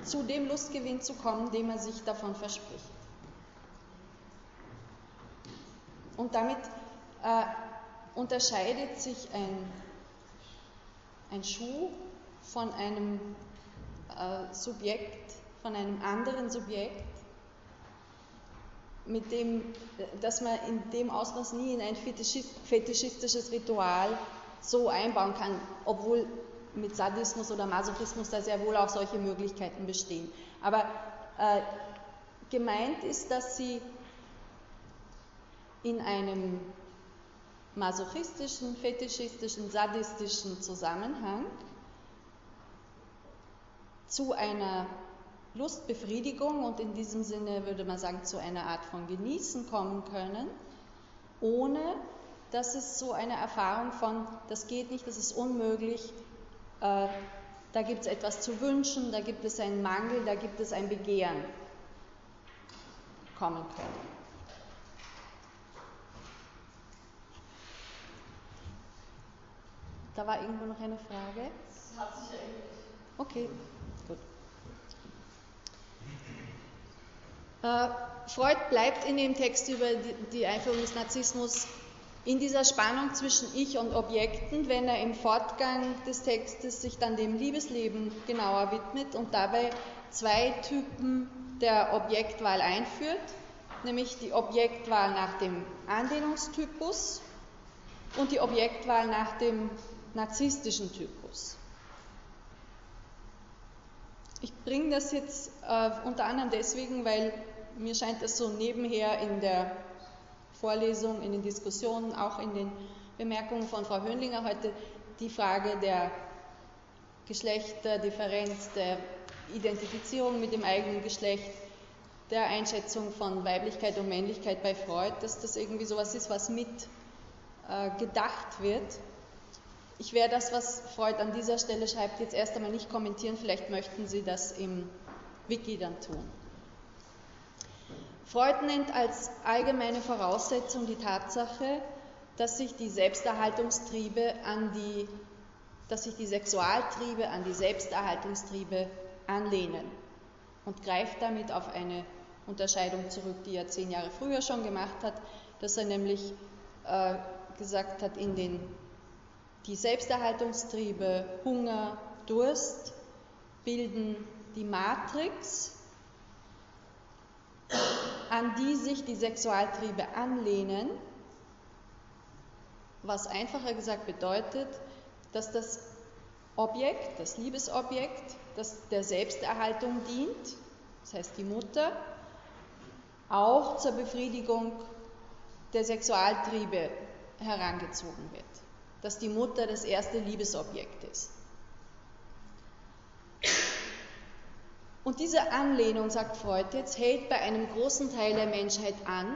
zu dem Lustgewinn zu kommen, den man sich davon verspricht. Und damit äh, unterscheidet sich ein, ein Schuh von einem äh, Subjekt, von einem anderen Subjekt, mit dem, dass man in dem Ausmaß nie in ein fetischistisches Ritual so einbauen kann, obwohl mit Sadismus oder Masochismus da sehr wohl auch solche Möglichkeiten bestehen. Aber äh, gemeint ist, dass sie in einem masochistischen, fetischistischen, sadistischen Zusammenhang zu einer Lustbefriedigung und in diesem Sinne würde man sagen zu einer Art von Genießen kommen können, ohne das ist so eine Erfahrung von, das geht nicht, das ist unmöglich, äh, da gibt es etwas zu wünschen, da gibt es einen Mangel, da gibt es ein Begehren kommen können. Da war irgendwo noch eine Frage. Das hat sich eigentlich. Okay, gut. Äh, Freud bleibt in dem Text über die, die Einführung des Narzissmus in dieser Spannung zwischen Ich und Objekten, wenn er im Fortgang des Textes sich dann dem Liebesleben genauer widmet und dabei zwei Typen der Objektwahl einführt, nämlich die Objektwahl nach dem Anlehnungstypus und die Objektwahl nach dem narzisstischen Typus. Ich bringe das jetzt äh, unter anderem deswegen, weil mir scheint das so nebenher in der Vorlesung, in den Diskussionen, auch in den Bemerkungen von Frau Höhnlinger heute die Frage der Geschlechterdifferenz, der Identifizierung mit dem eigenen Geschlecht, der Einschätzung von Weiblichkeit und Männlichkeit bei Freud, dass das irgendwie sowas ist, was mit äh, gedacht wird. Ich werde das, was Freud an dieser Stelle schreibt, jetzt erst einmal nicht kommentieren, vielleicht möchten Sie das im Wiki dann tun. Freud nennt als allgemeine Voraussetzung die Tatsache, dass sich die Selbsterhaltungstriebe an die, dass sich die Sexualtriebe an die Selbsterhaltungstriebe anlehnen und greift damit auf eine Unterscheidung zurück, die er zehn Jahre früher schon gemacht hat, dass er nämlich äh, gesagt hat, in den die Selbsterhaltungstriebe Hunger, Durst bilden die Matrix an die sich die Sexualtriebe anlehnen, was einfacher gesagt bedeutet, dass das Objekt, das Liebesobjekt, das der Selbsterhaltung dient, das heißt die Mutter, auch zur Befriedigung der Sexualtriebe herangezogen wird, dass die Mutter das erste Liebesobjekt ist. Und diese Anlehnung, sagt Freud jetzt, hält bei einem großen Teil der Menschheit an.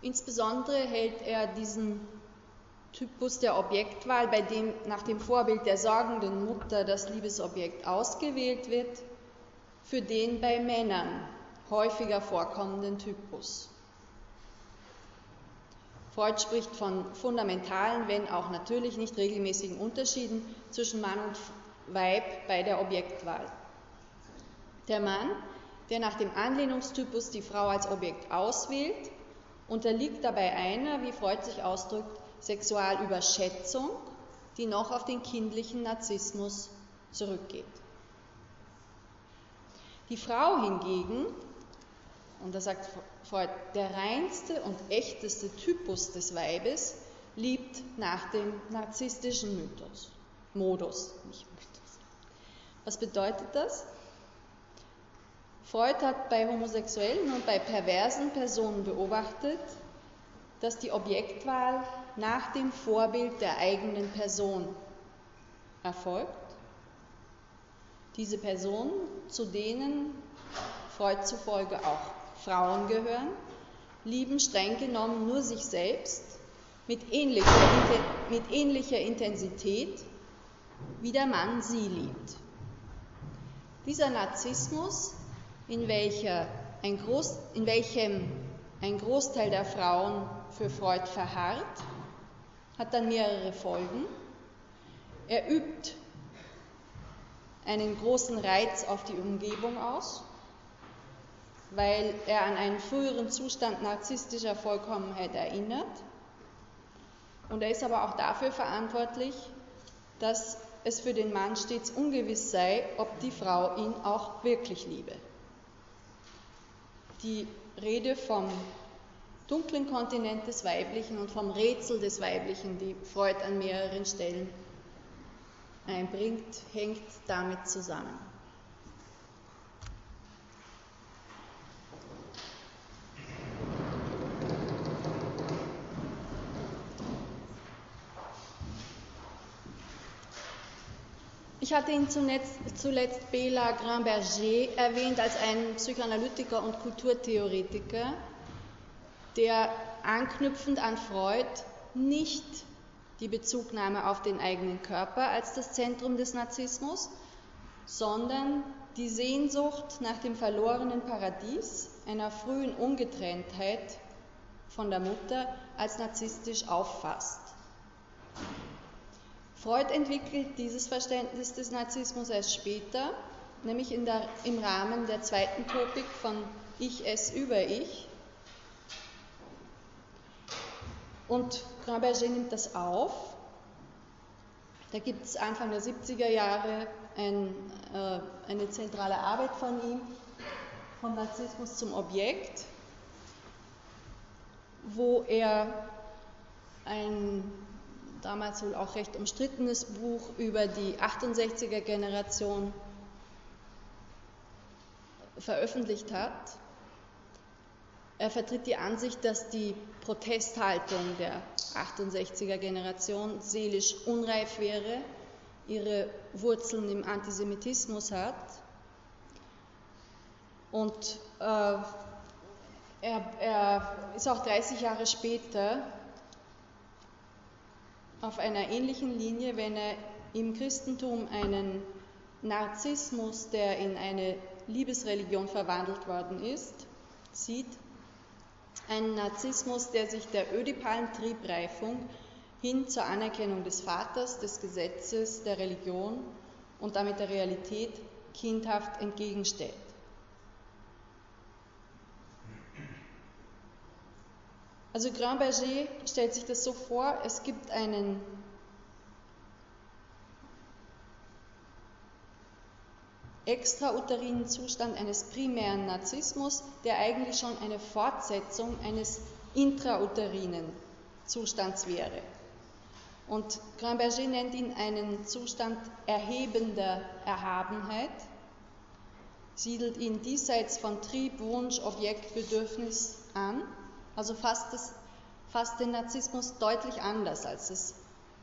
Insbesondere hält er diesen Typus der Objektwahl, bei dem nach dem Vorbild der sorgenden Mutter das Liebesobjekt ausgewählt wird, für den bei Männern häufiger vorkommenden Typus. Freud spricht von fundamentalen, wenn auch natürlich nicht regelmäßigen Unterschieden zwischen Mann und Weib bei der Objektwahl. Der Mann, der nach dem Anlehnungstypus die Frau als Objekt auswählt, unterliegt dabei einer, wie Freud sich ausdrückt, Sexualüberschätzung, die noch auf den kindlichen Narzissmus zurückgeht. Die Frau hingegen, und da sagt Freud, der reinste und echteste Typus des Weibes liebt nach dem narzisstischen Mythos, Modus, nicht Mythos. Was bedeutet das? Freud hat bei homosexuellen und bei perversen Personen beobachtet, dass die Objektwahl nach dem Vorbild der eigenen Person erfolgt. Diese Personen, zu denen Freud zufolge auch Frauen gehören, lieben streng genommen nur sich selbst mit ähnlicher, mit ähnlicher Intensität, wie der Mann sie liebt. Dieser Narzissmus in, welcher ein Groß, in welchem ein Großteil der Frauen für Freud verharrt, hat dann mehrere Folgen. Er übt einen großen Reiz auf die Umgebung aus, weil er an einen früheren Zustand narzisstischer Vollkommenheit erinnert. Und er ist aber auch dafür verantwortlich, dass es für den Mann stets ungewiss sei, ob die Frau ihn auch wirklich liebe die Rede vom dunklen Kontinent des Weiblichen und vom Rätsel des Weiblichen, die Freud an mehreren Stellen einbringt, hängt damit zusammen. Ich hatte ihn zuletzt, zuletzt Bela Grimberger erwähnt als einen Psychoanalytiker und Kulturtheoretiker, der anknüpfend an Freud nicht die Bezugnahme auf den eigenen Körper als das Zentrum des Narzissmus, sondern die Sehnsucht nach dem verlorenen Paradies, einer frühen Ungetrenntheit von der Mutter als narzisstisch auffasst. Freud entwickelt dieses Verständnis des Narzissmus erst später, nämlich der, im Rahmen der zweiten Topik von Ich es über Ich. Und Grand-Berger nimmt das auf. Da gibt es Anfang der 70er Jahre ein, äh, eine zentrale Arbeit von ihm, vom Narzissmus zum Objekt, wo er ein damals wohl auch recht umstrittenes Buch über die 68er Generation veröffentlicht hat. Er vertritt die Ansicht, dass die Protesthaltung der 68er Generation seelisch unreif wäre, ihre Wurzeln im Antisemitismus hat. Und äh, er, er ist auch 30 Jahre später auf einer ähnlichen Linie, wenn er im Christentum einen Narzissmus, der in eine Liebesreligion verwandelt worden ist, sieht. Ein Narzissmus, der sich der ödipalen Triebreifung hin zur Anerkennung des Vaters, des Gesetzes, der Religion und damit der Realität kindhaft entgegenstellt. Also Grand Berger stellt sich das so vor, es gibt einen extrauterinen Zustand eines primären Narzissmus, der eigentlich schon eine Fortsetzung eines intrauterinen Zustands wäre. Und Grand Berger nennt ihn einen Zustand erhebender Erhabenheit, siedelt ihn diesseits von Trieb, Wunsch, Objekt, Bedürfnis an also fasst, es, fasst den Narzissmus deutlich anders, als es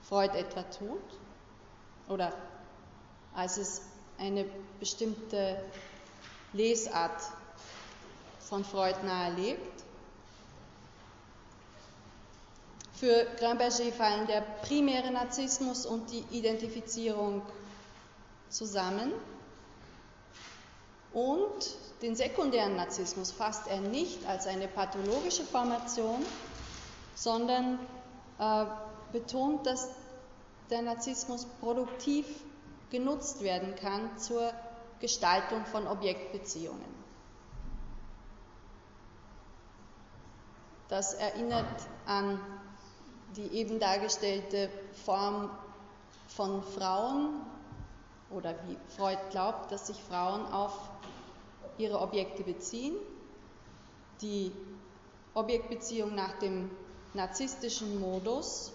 Freud etwa tut oder als es eine bestimmte Lesart von Freud nahelegt. Für Gramberger fallen der primäre Narzissmus und die Identifizierung zusammen. Und den sekundären Narzissmus fasst er nicht als eine pathologische Formation, sondern äh, betont, dass der Narzissmus produktiv genutzt werden kann zur Gestaltung von Objektbeziehungen. Das erinnert an die eben dargestellte Form von Frauen oder wie Freud glaubt, dass sich Frauen auf ihre Objekte beziehen. Die Objektbeziehung nach dem narzisstischen Modus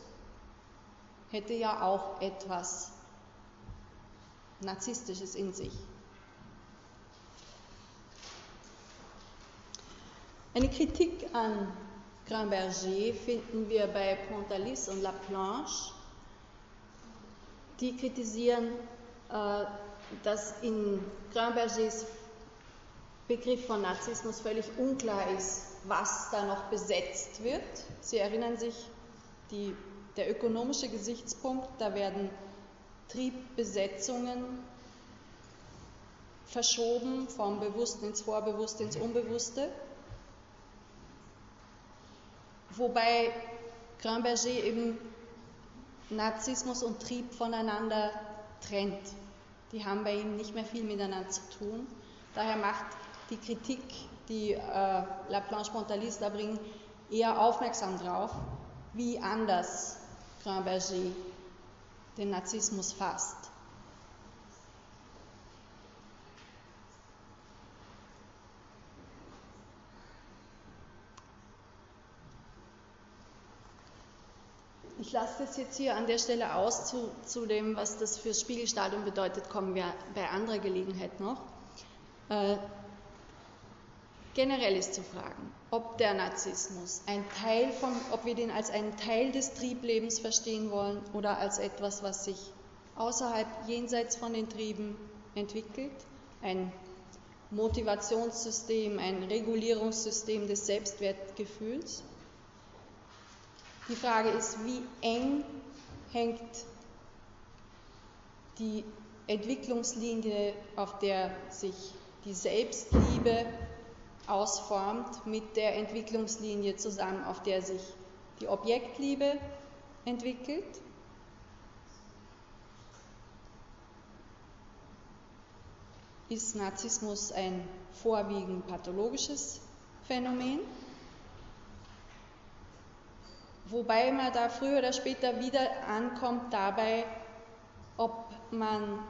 hätte ja auch etwas Narzisstisches in sich. Eine Kritik an Grand Berger finden wir bei Pontalis und Laplanche. Die kritisieren, äh, dass in Grand Bergers Begriff von Narzissmus völlig unklar ist, was da noch besetzt wird. Sie erinnern sich, die, der ökonomische Gesichtspunkt, da werden Triebbesetzungen verschoben vom Bewussten ins Vorbewusste, ins Unbewusste. Wobei Gramberger eben Narzissmus und Trieb voneinander trennt. Die haben bei ihm nicht mehr viel miteinander zu tun. Daher macht die Kritik, die äh, Laplanche Pontalis da bringen, eher aufmerksam drauf, wie anders Grand Berger den Narzissmus fasst. Ich lasse das jetzt hier an der Stelle aus zu, zu dem, was das fürs Spiegelstadium bedeutet, kommen wir bei anderer Gelegenheit noch. Äh, Generell ist zu fragen, ob der Narzissmus ein Teil von, ob wir den als einen Teil des Trieblebens verstehen wollen oder als etwas, was sich außerhalb, jenseits von den Trieben entwickelt, ein Motivationssystem, ein Regulierungssystem des Selbstwertgefühls. Die Frage ist, wie eng hängt die Entwicklungslinie, auf der sich die Selbstliebe ausformt mit der Entwicklungslinie zusammen, auf der sich die Objektliebe entwickelt. Ist Narzissmus ein vorwiegend pathologisches Phänomen? wobei man da früher oder später wieder ankommt dabei, ob man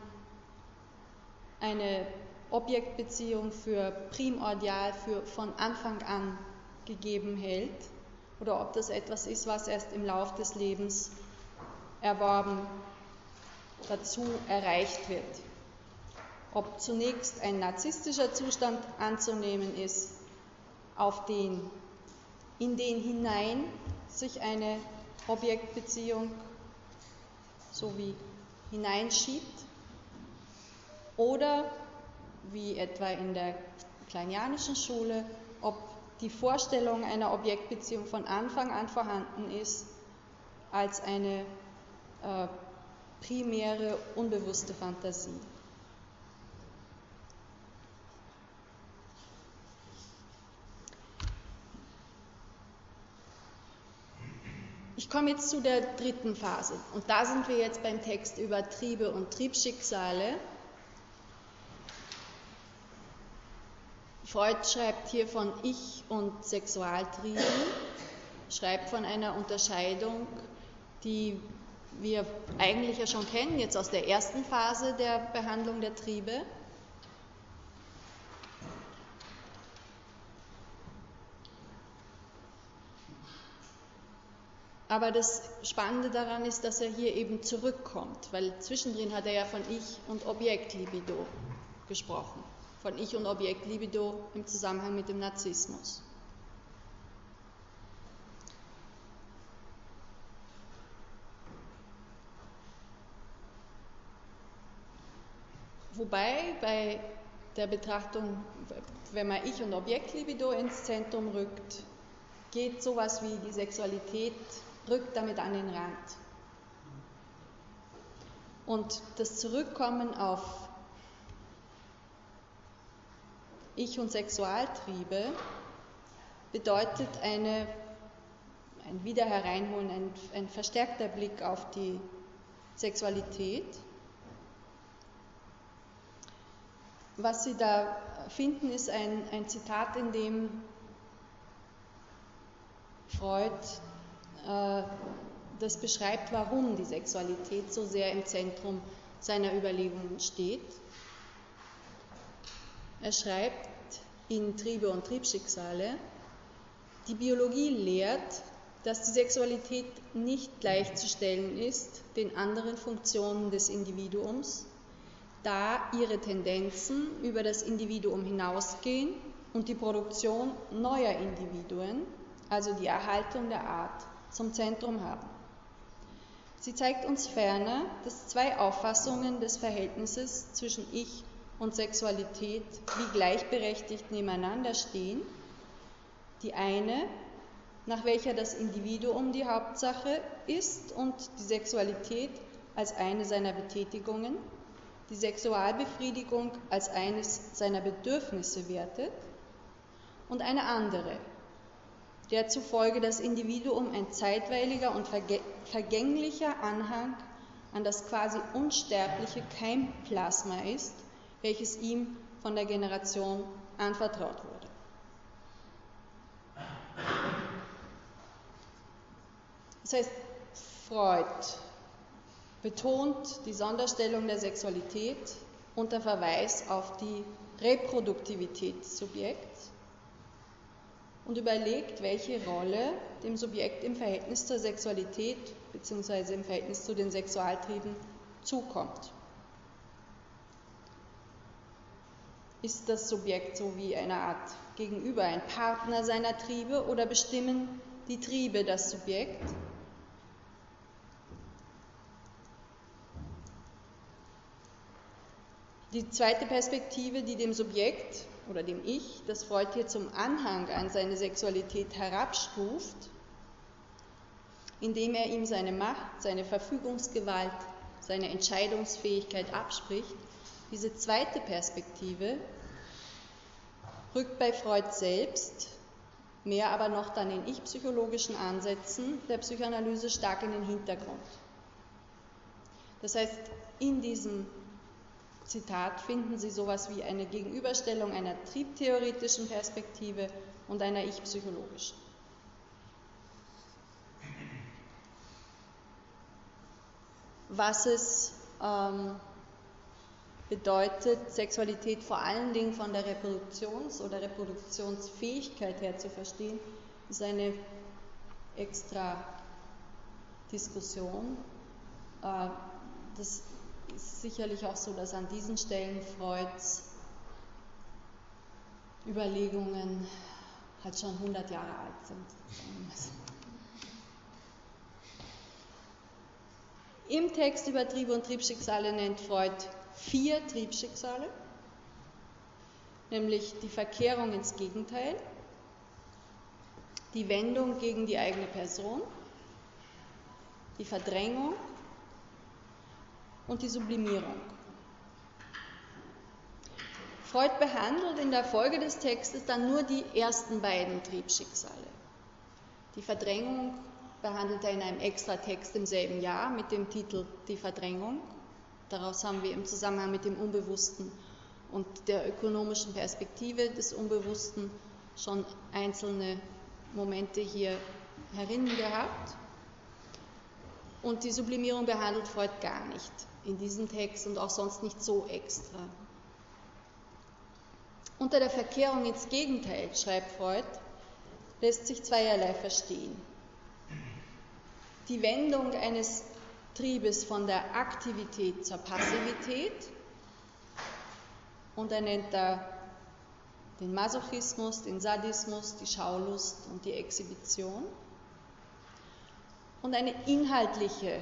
eine Objektbeziehung für primordial, für von Anfang an gegeben hält oder ob das etwas ist, was erst im Lauf des Lebens erworben dazu erreicht wird. Ob zunächst ein narzisstischer Zustand anzunehmen ist, auf den, in den hinein sich eine Objektbeziehung so wie hineinschiebt oder wie etwa in der kleinianischen Schule, ob die Vorstellung einer Objektbeziehung von Anfang an vorhanden ist als eine äh, primäre unbewusste Fantasie. Ich komme jetzt zu der dritten Phase und da sind wir jetzt beim Text über Triebe und Triebschicksale. Freud schreibt hier von Ich- und Sexualtrieben, schreibt von einer Unterscheidung, die wir eigentlich ja schon kennen, jetzt aus der ersten Phase der Behandlung der Triebe. Aber das Spannende daran ist, dass er hier eben zurückkommt, weil zwischendrin hat er ja von Ich und Objektlibido gesprochen. Von Ich und Objektlibido im Zusammenhang mit dem Narzissmus. Wobei bei der Betrachtung, wenn man Ich und Objektlibido ins Zentrum rückt, geht sowas wie die Sexualität rückt damit an den Rand. Und das Zurückkommen auf Ich- und Sexualtriebe bedeutet eine, ein Wiederhereinholen, ein, ein verstärkter Blick auf die Sexualität. Was Sie da finden, ist ein, ein Zitat, in dem Freud äh, das beschreibt, warum die Sexualität so sehr im Zentrum seiner Überlegungen steht. Er schreibt in Triebe und Triebschicksale, die Biologie lehrt, dass die Sexualität nicht gleichzustellen ist den anderen Funktionen des Individuums, da ihre Tendenzen über das Individuum hinausgehen und die Produktion neuer Individuen, also die Erhaltung der Art, zum Zentrum haben. Sie zeigt uns ferner, dass zwei Auffassungen des Verhältnisses zwischen Ich und Sexualität wie gleichberechtigt nebeneinander stehen. Die eine, nach welcher das Individuum die Hauptsache ist und die Sexualität als eine seiner Betätigungen, die Sexualbefriedigung als eines seiner Bedürfnisse wertet, und eine andere, der zufolge das Individuum ein zeitweiliger und vergänglicher Anhang an das quasi unsterbliche Keimplasma ist, welches ihm von der Generation anvertraut wurde. Das heißt, Freud betont die Sonderstellung der Sexualität unter Verweis auf die Reproduktivität des Subjekts und überlegt, welche Rolle dem Subjekt im Verhältnis zur Sexualität bzw. im Verhältnis zu den Sexualtrieben zukommt. Ist das Subjekt so wie eine Art Gegenüber, ein Partner seiner Triebe oder bestimmen die Triebe das Subjekt? Die zweite Perspektive, die dem Subjekt oder dem Ich, das Freud hier zum Anhang an seine Sexualität herabstuft, indem er ihm seine Macht, seine Verfügungsgewalt, seine Entscheidungsfähigkeit abspricht, diese zweite Perspektive rückt bei Freud selbst, mehr aber noch dann in ich-psychologischen Ansätzen der Psychoanalyse stark in den Hintergrund. Das heißt, in diesem Zitat finden Sie sowas wie eine Gegenüberstellung einer triebtheoretischen Perspektive und einer ich-psychologischen. Was es ähm, bedeutet, Sexualität vor allen Dingen von der Reproduktions- oder Reproduktionsfähigkeit her zu verstehen, ist eine extra Diskussion. Äh, das ist sicherlich auch so, dass an diesen Stellen Freuds Überlegungen halt schon 100 Jahre alt sind. Im Text über Triebe und Triebschicksale nennt Freud vier Triebschicksale, nämlich die Verkehrung ins Gegenteil, die Wendung gegen die eigene Person, die Verdrängung und die Sublimierung. Freud behandelt in der Folge des Textes dann nur die ersten beiden Triebschicksale. Die Verdrängung behandelt er in einem Extratext im selben Jahr mit dem Titel Die Verdrängung. Daraus haben wir im Zusammenhang mit dem Unbewussten und der ökonomischen Perspektive des Unbewussten schon einzelne Momente hier herinnen gehabt. Und die Sublimierung behandelt Freud gar nicht in diesem Text und auch sonst nicht so extra. Unter der Verkehrung ins Gegenteil, schreibt Freud, lässt sich zweierlei verstehen. Die Wendung eines Triebes von der Aktivität zur Passivität und er nennt da den Masochismus, den Sadismus, die Schaulust und die Exhibition und eine inhaltliche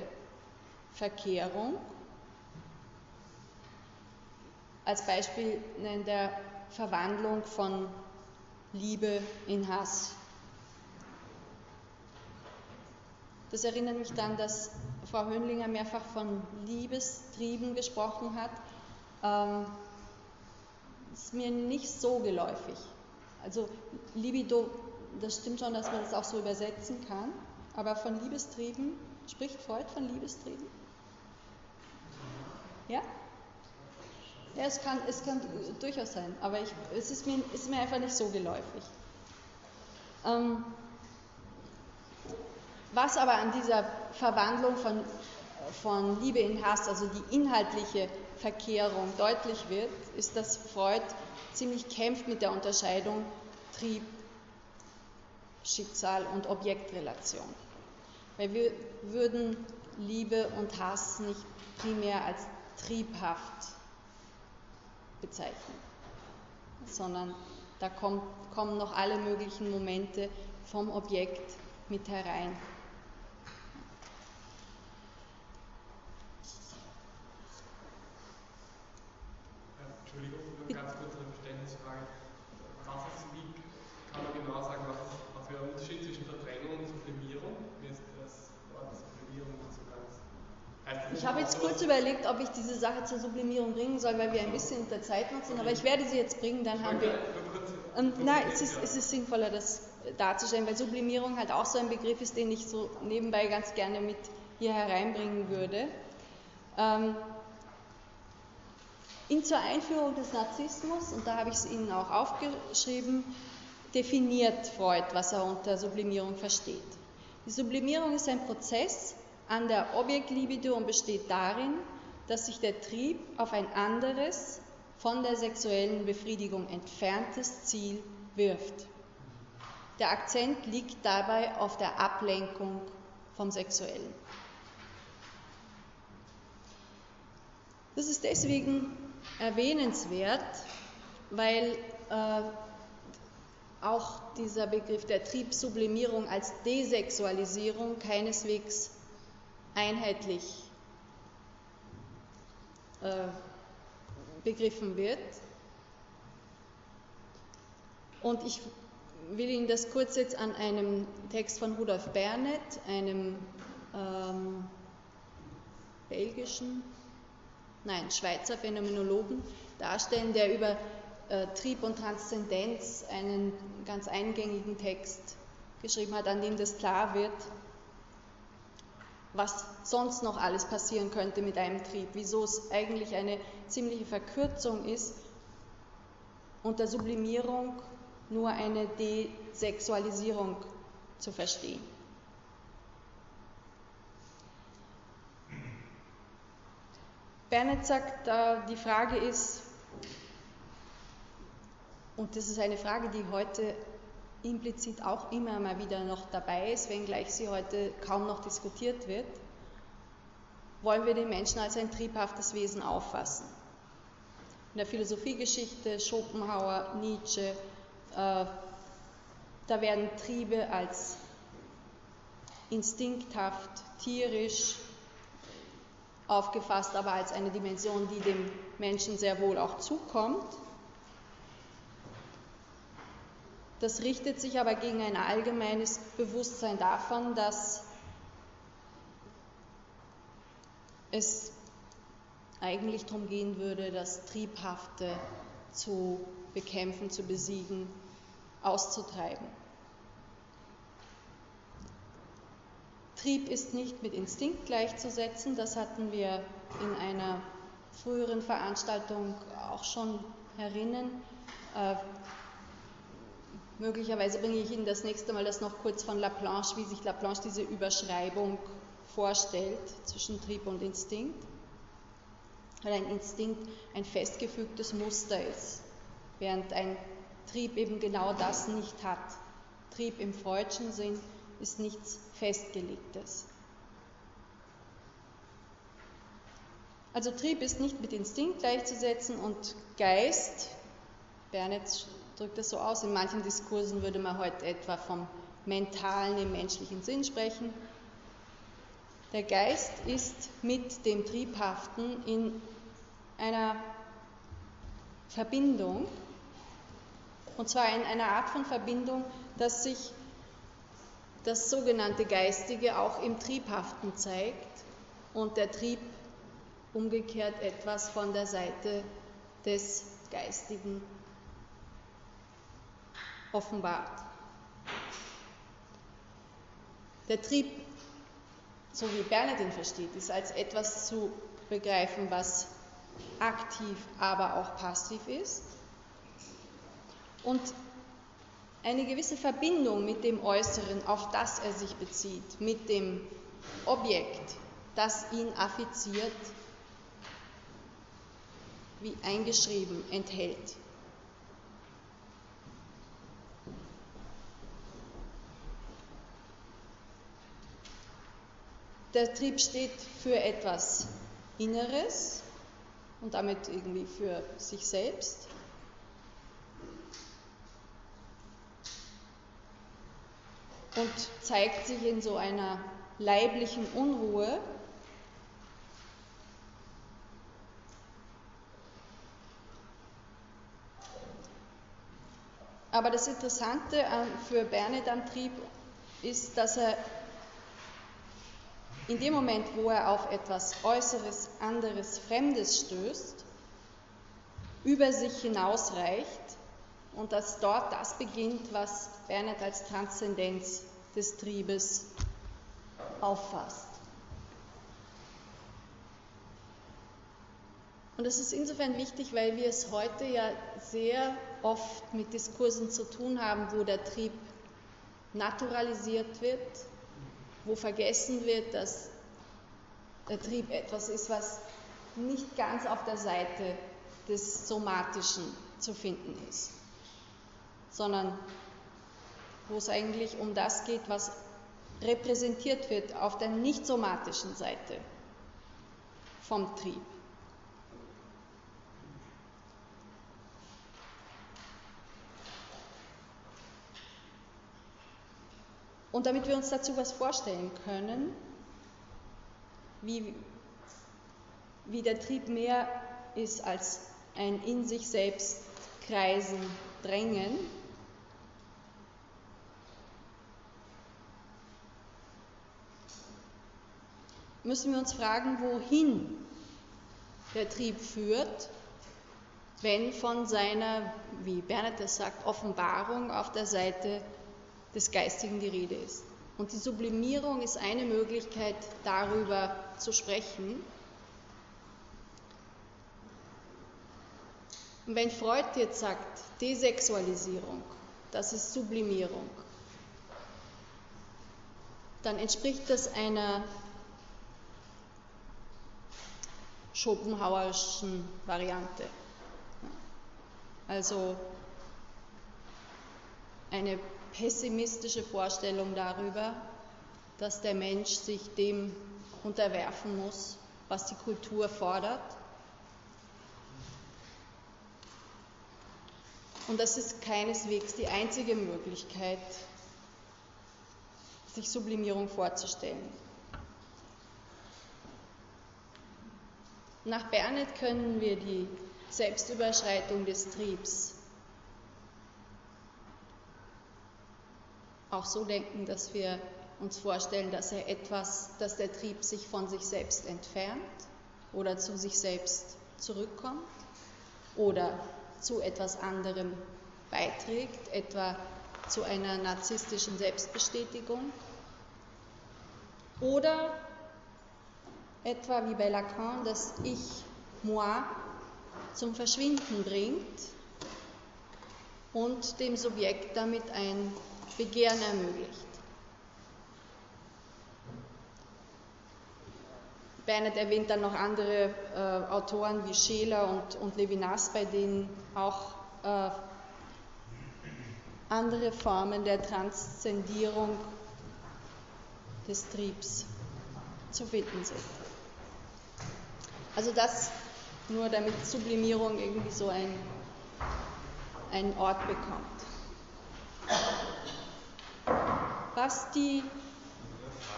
Verkehrung. Als Beispiel nennt er Verwandlung von Liebe in Hass. Das erinnert mich dann, dass Frau Höhnlinger mehrfach von Liebestrieben gesprochen hat. Ähm, ist mir nicht so geläufig. Also Libido, das stimmt schon, dass man das auch so übersetzen kann, aber von Liebestrieben, spricht Freud von Liebestrieben? Ja? Ja, es kann, es kann durchaus sein, aber ich, es ist mir, ist mir einfach nicht so geläufig. Ähm, was aber an dieser Verwandlung von, von Liebe in Hass, also die inhaltliche Verkehrung deutlich wird, ist, dass Freud ziemlich kämpft mit der Unterscheidung Trieb, Schicksal und Objektrelation. Weil wir würden Liebe und Hass nicht primär als triebhaft bezeichnen, sondern da kommt, kommen noch alle möglichen Momente vom Objekt mit herein. Entschuldigung, nur ganz kurz eine Verständnisfrage. Was ist, wie kann man genau sagen, was, ist, was wäre der Unterschied zwischen Verdrängung und Sublimierung? Mir ist das Wort Sublimierung nicht so ganz. ich habe jetzt kurz überlegt, ob ich diese Sache zur Sublimierung bringen soll, weil wir ein bisschen unter Zeit noch sind, aber ich werde sie jetzt bringen, dann haben wir. Ähm, nein, es ist, es ist sinnvoller, das darzustellen, weil Sublimierung halt auch so ein Begriff ist, den ich so nebenbei ganz gerne mit hier hereinbringen würde. Ähm, in zur Einführung des Narzissmus, und da habe ich es Ihnen auch aufgeschrieben, definiert Freud, was er unter Sublimierung versteht. Die Sublimierung ist ein Prozess an der Objektlibido und besteht darin, dass sich der Trieb auf ein anderes, von der sexuellen Befriedigung entferntes Ziel wirft. Der Akzent liegt dabei auf der Ablenkung vom Sexuellen. Das ist deswegen erwähnenswert, weil äh, auch dieser Begriff der Triebsublimierung als Desexualisierung keineswegs einheitlich äh, begriffen wird. Und ich will Ihnen das kurz jetzt an einem Text von Rudolf Bernet, einem ähm, belgischen nein, Schweizer Phänomenologen darstellen, der über äh, Trieb und Transzendenz einen ganz eingängigen Text geschrieben hat, an dem das klar wird, was sonst noch alles passieren könnte mit einem Trieb, wieso es eigentlich eine ziemliche Verkürzung ist, unter Sublimierung nur eine Desexualisierung zu verstehen. Bernhard sagt, äh, die Frage ist, und das ist eine Frage, die heute implizit auch immer mal wieder noch dabei ist, wenngleich sie heute kaum noch diskutiert wird, wollen wir den Menschen als ein triebhaftes Wesen auffassen. In der Philosophiegeschichte, Schopenhauer, Nietzsche, äh, da werden Triebe als instinkthaft, tierisch aufgefasst, aber als eine Dimension, die dem Menschen sehr wohl auch zukommt. Das richtet sich aber gegen ein allgemeines Bewusstsein davon, dass es eigentlich darum gehen würde, das Triebhafte zu bekämpfen, zu besiegen, auszutreiben. Trieb ist nicht mit Instinkt gleichzusetzen, das hatten wir in einer früheren Veranstaltung auch schon herinnen. Äh, möglicherweise bringe ich Ihnen das nächste Mal das noch kurz von Laplanche, wie sich Laplanche diese Überschreibung vorstellt zwischen Trieb und Instinkt. Weil ein Instinkt ein festgefügtes Muster ist, während ein Trieb eben genau das nicht hat. Trieb im freudschen Sinn ist nichts Festgelegtes. Also Trieb ist nicht mit Instinkt gleichzusetzen und Geist, Bernetz drückt das so aus, in manchen Diskursen würde man heute etwa vom mentalen im menschlichen Sinn sprechen. Der Geist ist mit dem Triebhaften in einer Verbindung, und zwar in einer Art von Verbindung, dass sich das sogenannte Geistige auch im Triebhaften zeigt und der Trieb umgekehrt etwas von der Seite des Geistigen offenbart. Der Trieb, so wie Bernhard ihn versteht, ist als etwas zu begreifen, was aktiv, aber auch passiv ist. Und eine gewisse Verbindung mit dem Äußeren, auf das er sich bezieht, mit dem Objekt, das ihn affiziert, wie eingeschrieben enthält. Der Trieb steht für etwas Inneres und damit irgendwie für sich selbst. Und zeigt sich in so einer leiblichen Unruhe. Aber das Interessante für Bernet am Trieb ist, dass er in dem Moment, wo er auf etwas Äußeres, anderes, Fremdes stößt, über sich hinausreicht und dass dort das beginnt, was Bernhard als Transzendenz des Triebes auffasst. Und das ist insofern wichtig, weil wir es heute ja sehr oft mit Diskursen zu tun haben, wo der Trieb naturalisiert wird, wo vergessen wird, dass der Trieb etwas ist, was nicht ganz auf der Seite des Somatischen zu finden ist, sondern wo es eigentlich um das geht, was repräsentiert wird auf der nicht somatischen Seite vom Trieb. Und damit wir uns dazu was vorstellen können, wie, wie der Trieb mehr ist als ein in sich selbst kreisen, drängen, müssen wir uns fragen, wohin der Trieb führt, wenn von seiner, wie Bernhard das sagt, Offenbarung auf der Seite des Geistigen die Rede ist. Und die Sublimierung ist eine Möglichkeit, darüber zu sprechen. Und wenn Freud jetzt sagt, Desexualisierung, das ist Sublimierung, dann entspricht das einer Schopenhauerischen Variante. Also eine pessimistische Vorstellung darüber, dass der Mensch sich dem unterwerfen muss, was die Kultur fordert. Und das ist keineswegs die einzige Möglichkeit, sich Sublimierung vorzustellen. Nach Bernet können wir die Selbstüberschreitung des Triebs auch so denken, dass wir uns vorstellen, dass er etwas, dass der Trieb sich von sich selbst entfernt oder zu sich selbst zurückkommt oder zu etwas anderem beiträgt, etwa zu einer narzisstischen Selbstbestätigung oder etwa wie bei Lacan das Ich, Moi zum Verschwinden bringt und dem Subjekt damit ein Begehren ermöglicht. Bernhard erwähnt dann noch andere äh, Autoren wie Scheler und, und Levinas, bei denen auch äh, andere Formen der Transzendierung des Triebs zu finden sind. Also das nur damit Sublimierung irgendwie so ein, einen Ort bekommt. Was die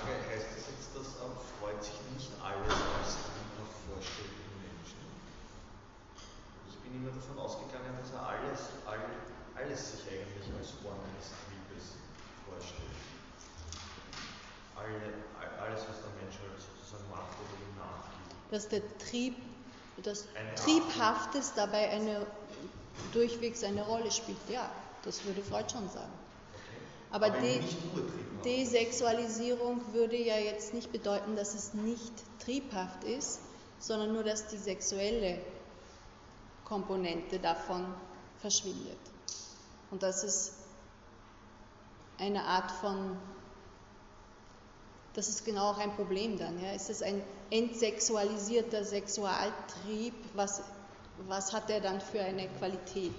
Frage heißt das jetzt, dass Freud sich nicht alles als Trieb vorstellt im Menschen? Ich bin immer davon ausgegangen, dass er alles, all, alles sich eigentlich als Form eines Triebes vorstellt. Alle, alles, was der Mensch halt sozusagen macht oder ihm nachgibt. Dass der Trieb, das Triebhaftes dabei eine durchwegs eine Rolle spielt, ja, das würde Freud schon sagen. Aber, Aber die Desexualisierung würde ja jetzt nicht bedeuten, dass es nicht triebhaft ist, sondern nur, dass die sexuelle Komponente davon verschwindet. Und das ist eine Art von, das ist genau auch ein Problem dann. Ja? Ist es ein entsexualisierter Sexualtrieb? Was, was hat der dann für eine Qualität?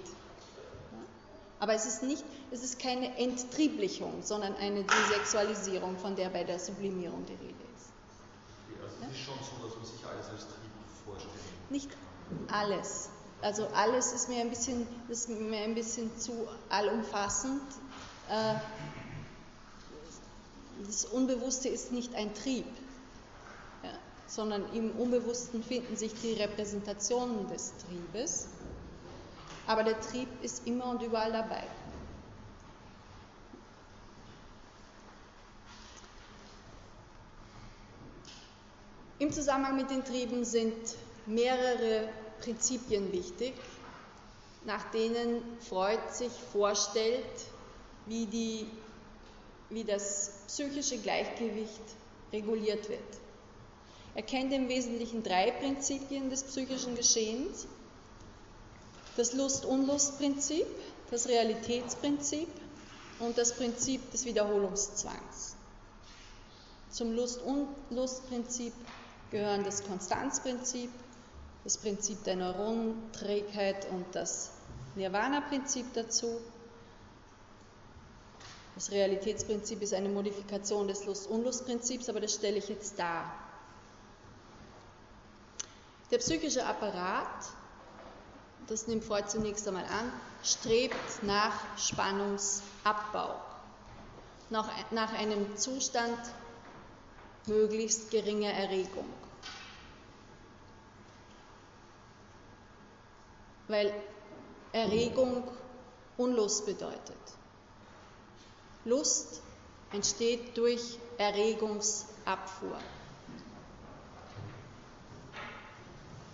Aber es ist, nicht, es ist keine Enttrieblichung, sondern eine Desexualisierung, von der bei der Sublimierung die Rede ist. Also es ja? ist schon so, dass man sich alles als Trieb vorstellt. Nicht alles. Also alles ist mir ein bisschen, ist mir ein bisschen zu allumfassend. Äh, das Unbewusste ist nicht ein Trieb, ja, sondern im Unbewussten finden sich die Repräsentationen des Triebes aber der Trieb ist immer und überall dabei. Im Zusammenhang mit den Trieben sind mehrere Prinzipien wichtig, nach denen Freud sich vorstellt, wie, die, wie das psychische Gleichgewicht reguliert wird. Er kennt im Wesentlichen drei Prinzipien des psychischen Geschehens das Lust-Unlust-Prinzip, das Realitätsprinzip und das Prinzip des Wiederholungszwangs. Zum Lust-Unlust-Prinzip gehören das Konstanzprinzip, das Prinzip der Neuronenträgheit und das Nirvana-Prinzip dazu. Das Realitätsprinzip ist eine Modifikation des Lust-Unlust-Prinzips, aber das stelle ich jetzt dar. Der psychische Apparat das nimmt Freud zunächst einmal an, strebt nach Spannungsabbau, nach, nach einem Zustand möglichst geringer Erregung. Weil Erregung Unlust bedeutet. Lust entsteht durch Erregungsabfuhr.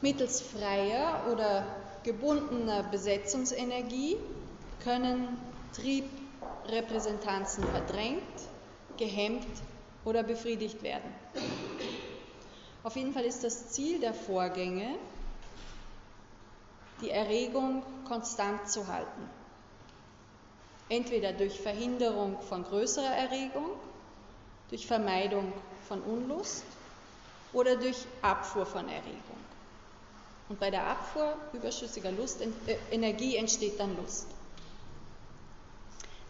Mittels freier oder gebundener Besetzungsenergie können Triebrepräsentanzen verdrängt, gehemmt oder befriedigt werden. Auf jeden Fall ist das Ziel der Vorgänge, die Erregung konstant zu halten. Entweder durch Verhinderung von größerer Erregung, durch Vermeidung von Unlust oder durch Abfuhr von Erregung. Und bei der Abfuhr überschüssiger Lust, äh, Energie entsteht dann Lust.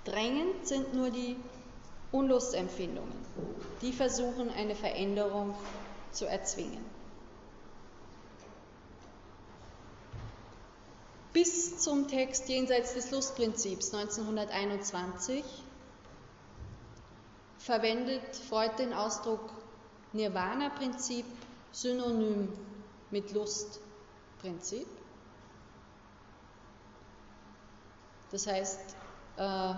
Drängend sind nur die Unlustempfindungen. Die versuchen eine Veränderung zu erzwingen. Bis zum Text Jenseits des Lustprinzips 1921 verwendet Freud den Ausdruck Nirvana-Prinzip synonym mit Lustprinzip. Das heißt, äh,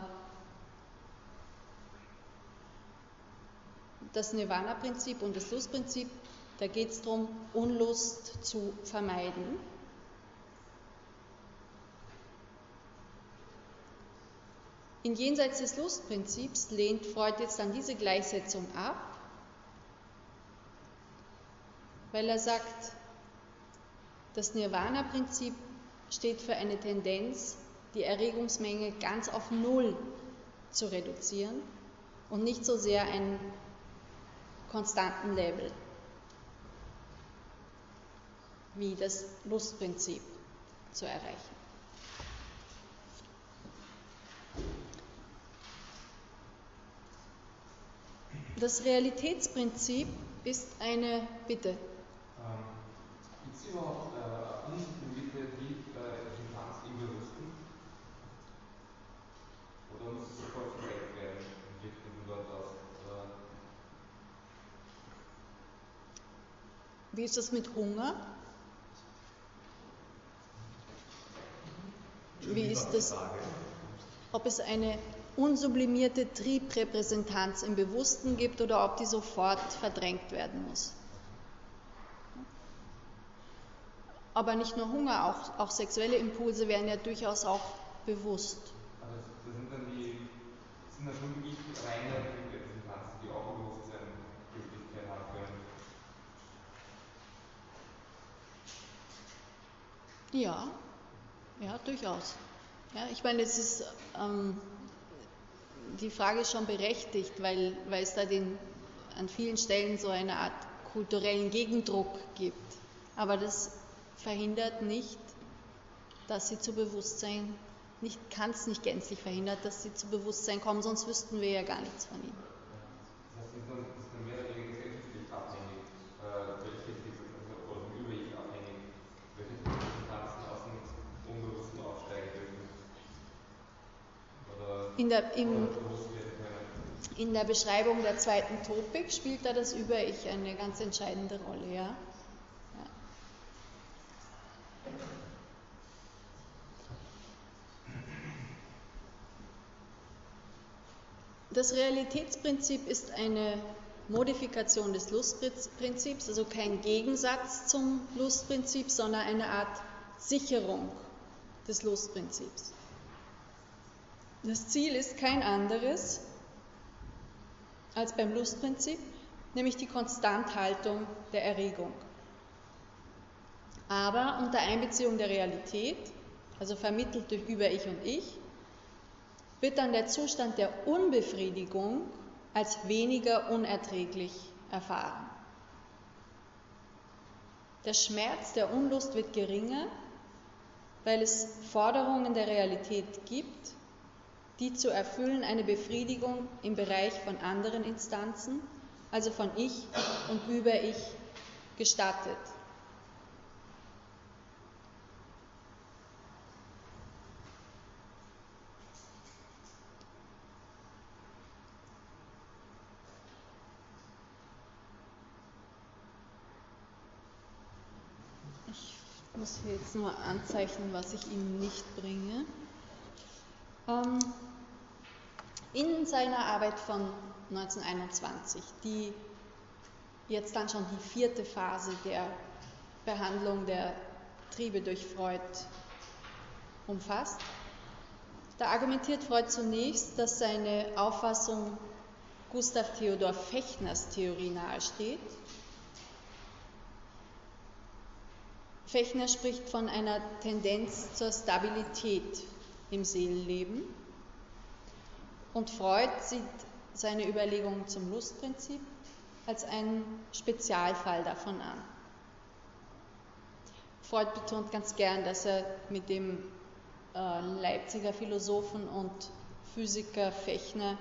das Nirvana-Prinzip und das Lustprinzip, da geht es darum, Unlust zu vermeiden. In Jenseits des Lustprinzips lehnt Freud jetzt dann diese Gleichsetzung ab, weil er sagt, das Nirvana-Prinzip steht für eine Tendenz, die Erregungsmenge ganz auf Null zu reduzieren und nicht so sehr einen konstanten Level wie das Lustprinzip zu erreichen. Das Realitätsprinzip ist eine Bitte. Ähm, Gibt es überhaupt äh, unlimitierte Repräsentanz im Bewussten? Oder muss es sofort verdeckt werden und geht von dort aus? Oder? Wie ist das mit Hunger? Wie ist das? Ob es eine unsublimierte Triebrepräsentanz im Bewussten gibt oder ob die sofort verdrängt werden muss. Aber nicht nur Hunger, auch, auch sexuelle Impulse werden ja durchaus auch bewusst. Also das sind dann die, sind dann schon wirklich reine Repräsentanzen, die auch Bewusstsein Gültigkeit haben können. Ja, ja, durchaus. Ja, ich meine, es ist ähm, die Frage ist schon berechtigt, weil, weil es da den, an vielen Stellen so eine Art kulturellen Gegendruck gibt. Aber das verhindert nicht, dass sie zu Bewusstsein, kann es nicht gänzlich verhindern, dass sie zu Bewusstsein kommen, sonst wüssten wir ja gar nichts von ihnen. Das heißt, das ist dann mehr oder weniger gesellschaftlich abhängig, äh, welche oder vom Überich abhängig, welche Repräsentanzen aus dem Unbewussten aufsteigen dürfen. Oder, in der, im, in der Beschreibung der zweiten Topik spielt da das Über-Ich eine ganz entscheidende Rolle, ja. ja. Das Realitätsprinzip ist eine Modifikation des Lustprinzips, also kein Gegensatz zum Lustprinzip, sondern eine Art Sicherung des Lustprinzips. Das Ziel ist kein anderes, als beim Lustprinzip, nämlich die Konstanthaltung der Erregung. Aber unter Einbeziehung der Realität, also vermittelt durch Über-Ich und Ich, wird dann der Zustand der Unbefriedigung als weniger unerträglich erfahren. Der Schmerz der Unlust wird geringer, weil es Forderungen der Realität gibt, die zu erfüllen eine Befriedigung im Bereich von anderen Instanzen, also von Ich und über Ich, gestattet. Ich muss hier jetzt nur anzeichnen, was ich Ihnen nicht bringe. Ähm, in seiner Arbeit von 1921, die jetzt dann schon die vierte Phase der Behandlung der Triebe durch Freud umfasst, da argumentiert Freud zunächst, dass seine Auffassung Gustav Theodor Fechners Theorie nahesteht. Fechner spricht von einer Tendenz zur Stabilität im Seelenleben. Und Freud sieht seine Überlegungen zum Lustprinzip als einen Spezialfall davon an. Freud betont ganz gern, dass er mit dem äh, Leipziger Philosophen und Physiker Fechner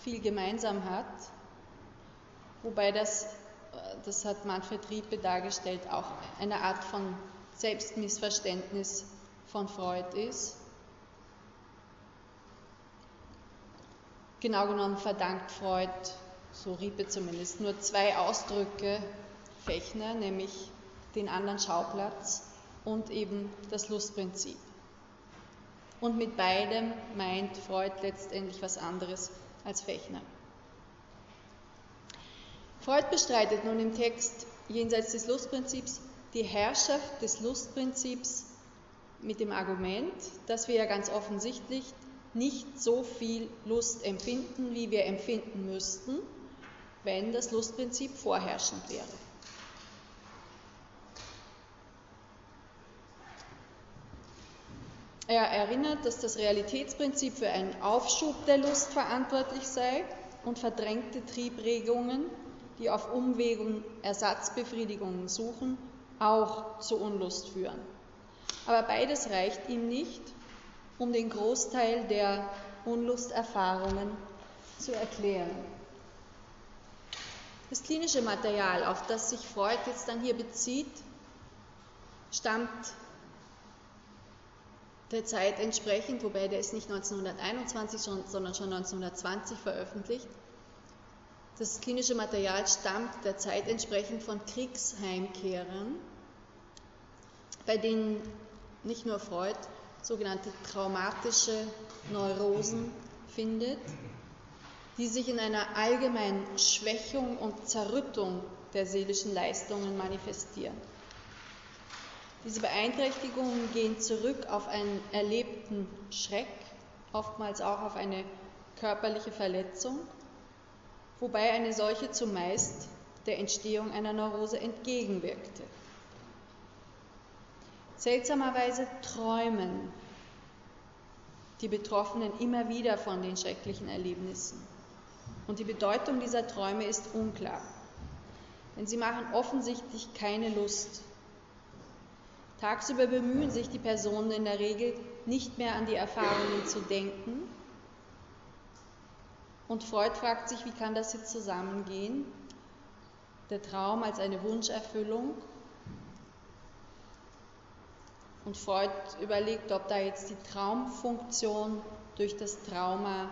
viel gemeinsam hat, wobei das, äh, das hat Manfred Riepe dargestellt, auch eine Art von Selbstmissverständnis von Freud ist. Genau genommen verdankt Freud, so Riepe zumindest, nur zwei Ausdrücke Fechner, nämlich den anderen Schauplatz und eben das Lustprinzip. Und mit beidem meint Freud letztendlich was anderes als Fechner. Freud bestreitet nun im Text jenseits des Lustprinzips die Herrschaft des Lustprinzips mit dem Argument, dass wir ja ganz offensichtlich nicht so viel Lust empfinden, wie wir empfinden müssten, wenn das Lustprinzip vorherrschend wäre. Er erinnert, dass das Realitätsprinzip für einen Aufschub der Lust verantwortlich sei und verdrängte Triebregungen, die auf Umwegen Ersatzbefriedigungen suchen, auch zu Unlust führen. Aber beides reicht ihm nicht, um den Großteil der Unlusterfahrungen zu erklären. Das klinische Material, auf das sich Freud jetzt dann hier bezieht, stammt der Zeit entsprechend, wobei der ist nicht 1921, sondern schon 1920 veröffentlicht. Das klinische Material stammt der Zeit entsprechend von Kriegsheimkehrern, bei denen nicht nur Freud sogenannte traumatische Neurosen findet, die sich in einer allgemeinen Schwächung und Zerrüttung der seelischen Leistungen manifestieren. Diese Beeinträchtigungen gehen zurück auf einen erlebten Schreck, oftmals auch auf eine körperliche Verletzung, wobei eine solche zumeist der Entstehung einer Neurose entgegenwirkte. Seltsamerweise träumen die Betroffenen immer wieder von den schrecklichen Erlebnissen. Und die Bedeutung dieser Träume ist unklar. Denn sie machen offensichtlich keine Lust Tagsüber bemühen sich die Personen in der Regel nicht mehr an die Erfahrungen zu denken. Und Freud fragt sich, wie kann das jetzt zusammengehen? Der Traum als eine Wunscherfüllung. Und Freud überlegt, ob da jetzt die Traumfunktion durch das Trauma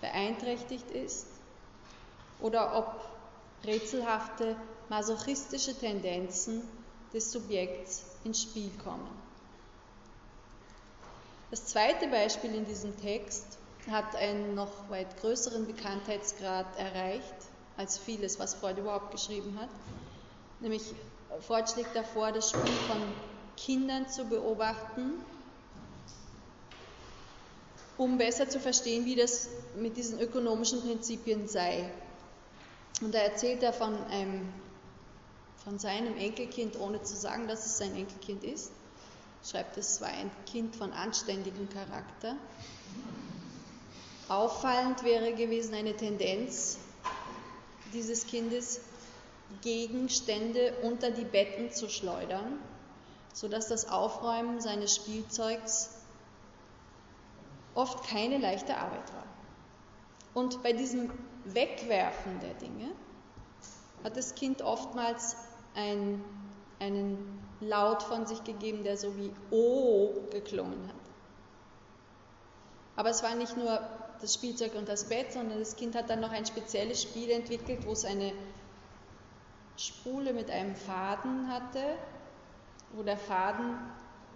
beeinträchtigt ist oder ob rätselhafte masochistische Tendenzen des Subjekts ins Spiel kommen. Das zweite Beispiel in diesem Text hat einen noch weit größeren Bekanntheitsgrad erreicht als vieles, was Freud überhaupt geschrieben hat. Nämlich Freud schlägt davor, das Spiel von Kindern zu beobachten, um besser zu verstehen, wie das mit diesen ökonomischen Prinzipien sei. Und da erzählt er von einem von seinem Enkelkind, ohne zu sagen, dass es sein Enkelkind ist. Schreibt, es war ein Kind von anständigem Charakter. Auffallend wäre gewesen eine Tendenz dieses Kindes, Gegenstände unter die Betten zu schleudern, sodass das Aufräumen seines Spielzeugs oft keine leichte Arbeit war. Und bei diesem Wegwerfen der Dinge hat das Kind oftmals ein, einen Laut von sich gegeben, der so wie O geklungen hat. Aber es war nicht nur das Spielzeug und das Bett, sondern das Kind hat dann noch ein spezielles Spiel entwickelt, wo es eine Spule mit einem Faden hatte, wo der Faden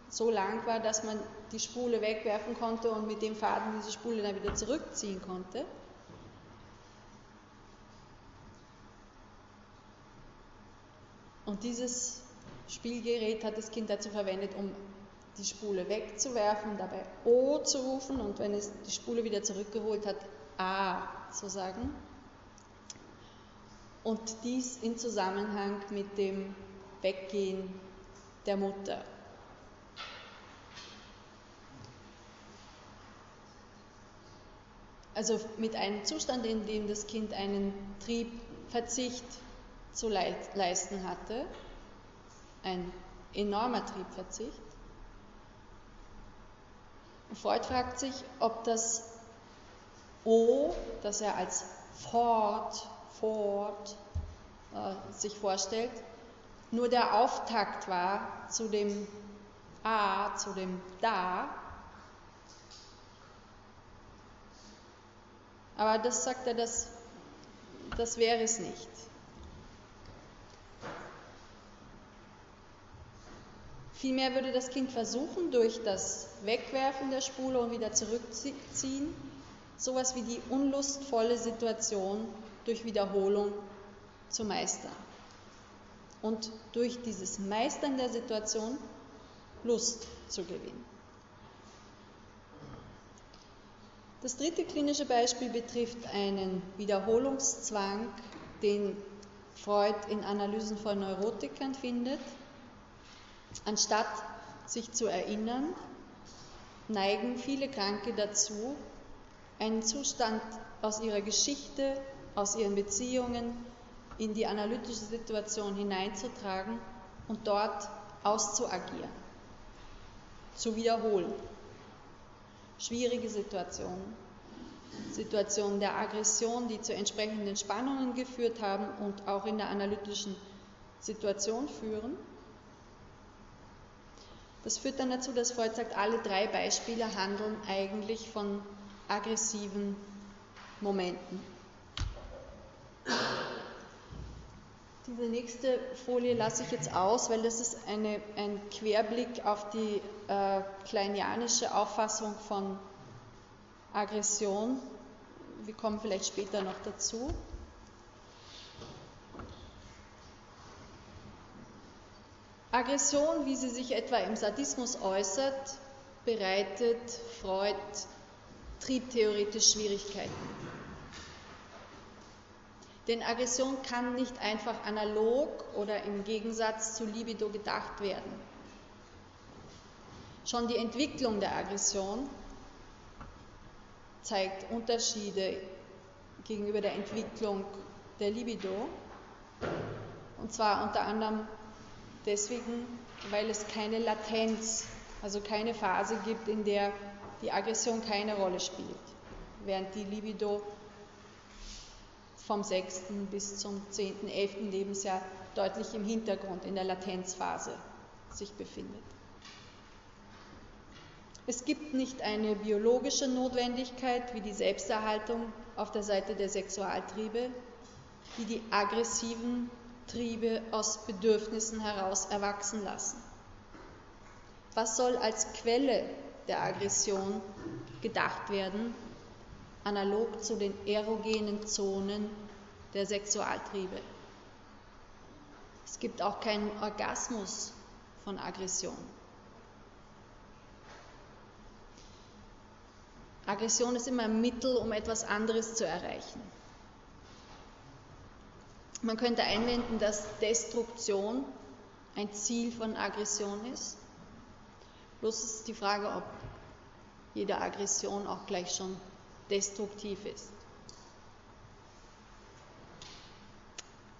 so lang war, dass man die Spule wegwerfen konnte und mit dem Faden diese Spule dann wieder zurückziehen konnte. Und dieses Spielgerät hat das Kind dazu verwendet, um die Spule wegzuwerfen, dabei O zu rufen und wenn es die Spule wieder zurückgeholt hat, A zu sagen. Und dies in Zusammenhang mit dem Weggehen der Mutter. Also mit einem Zustand, in dem das Kind einen Triebverzicht zu leisten hatte, ein enormer Triebverzicht. Freud fragt sich, ob das O, das er als fort, fort äh, sich vorstellt, nur der Auftakt war zu dem A, zu dem Da. Aber das sagt er, das, das wäre es nicht. Vielmehr würde das Kind versuchen, durch das Wegwerfen der Spule und wieder zurückziehen, sowas wie die unlustvolle Situation durch Wiederholung zu meistern. Und durch dieses Meistern der Situation Lust zu gewinnen. Das dritte klinische Beispiel betrifft einen Wiederholungszwang, den Freud in Analysen von Neurotikern findet. Anstatt sich zu erinnern, neigen viele Kranke dazu, einen Zustand aus ihrer Geschichte, aus ihren Beziehungen in die analytische Situation hineinzutragen und dort auszuagieren, zu wiederholen. Schwierige Situationen, Situationen der Aggression, die zu entsprechenden Spannungen geführt haben und auch in der analytischen Situation führen. Das führt dann dazu, dass Freud sagt, alle drei Beispiele handeln eigentlich von aggressiven Momenten. Diese nächste Folie lasse ich jetzt aus, weil das ist eine, ein Querblick auf die äh, kleinianische Auffassung von Aggression. Wir kommen vielleicht später noch dazu. Aggression, wie sie sich etwa im Sadismus äußert, bereitet Freud triebtheoretisch Schwierigkeiten. Denn Aggression kann nicht einfach analog oder im Gegensatz zu Libido gedacht werden. Schon die Entwicklung der Aggression zeigt Unterschiede gegenüber der Entwicklung der Libido. Und zwar unter anderem deswegen, weil es keine Latenz, also keine Phase gibt, in der die Aggression keine Rolle spielt, während die Libido vom 6. bis zum 10., 11. Lebensjahr deutlich im Hintergrund in der Latenzphase sich befindet. Es gibt nicht eine biologische Notwendigkeit wie die Selbsterhaltung auf der Seite der Sexualtriebe, die die aggressiven Triebe aus Bedürfnissen heraus erwachsen lassen. Was soll als Quelle der Aggression gedacht werden, analog zu den erogenen Zonen der Sexualtriebe. Es gibt auch keinen Orgasmus von Aggression. Aggression ist immer ein Mittel, um etwas anderes zu erreichen. Man könnte einwenden, dass Destruktion ein Ziel von Aggression ist. Bloß ist die Frage, ob jede Aggression auch gleich schon destruktiv ist.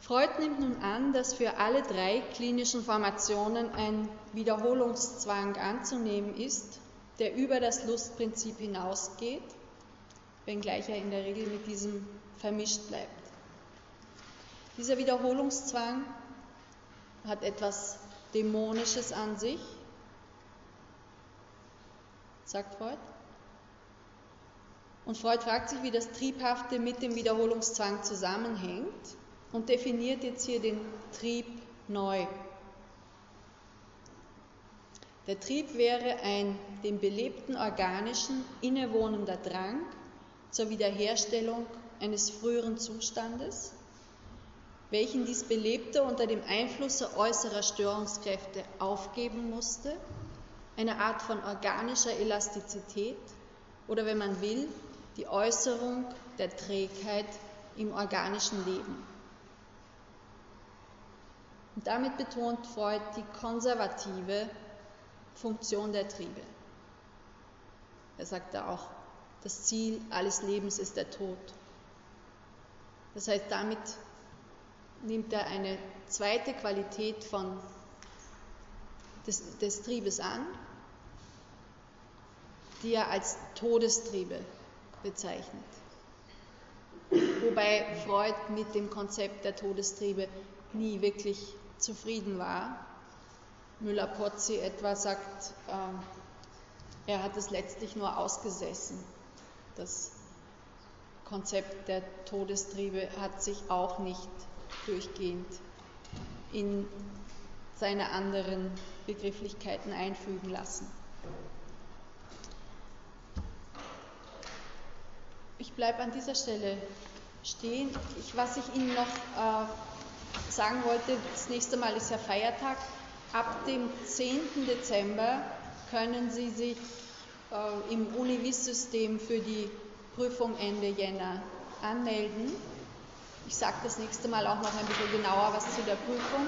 Freud nimmt nun an, dass für alle drei klinischen Formationen ein Wiederholungszwang anzunehmen ist, der über das Lustprinzip hinausgeht, wenngleich er in der Regel mit diesem vermischt bleibt. Dieser Wiederholungszwang hat etwas Dämonisches an sich, sagt Freud. Und Freud fragt sich, wie das Triebhafte mit dem Wiederholungszwang zusammenhängt und definiert jetzt hier den Trieb neu. Der Trieb wäre ein dem belebten organischen innewohnender Drang zur Wiederherstellung eines früheren Zustandes, welchen dies Belebte unter dem Einflusse äußerer Störungskräfte aufgeben musste, eine Art von organischer Elastizität oder wenn man will, die Äußerung der Trägheit im organischen Leben. Und damit betont Freud die konservative Funktion der Triebe. Er sagt da auch, das Ziel alles Lebens ist der Tod. Das heißt, damit nimmt er eine zweite Qualität von des, des Triebes an, die er als Todestriebe bezeichnet. Wobei Freud mit dem Konzept der Todestriebe nie wirklich zufrieden war. Müller-Pozzi etwa sagt, äh, er hat es letztlich nur ausgesessen. Das Konzept der Todestriebe hat sich auch nicht durchgehend in seine anderen Begrifflichkeiten einfügen lassen. Ich bleibe an dieser Stelle stehen. Ich, was ich Ihnen noch äh, sagen wollte, das nächste Mal ist ja Feiertag. Ab dem 10. Dezember können Sie sich äh, im Univis-System für die Prüfung Ende Jänner anmelden. Ich sage das nächste Mal auch noch ein bisschen genauer was zu der Prüfung.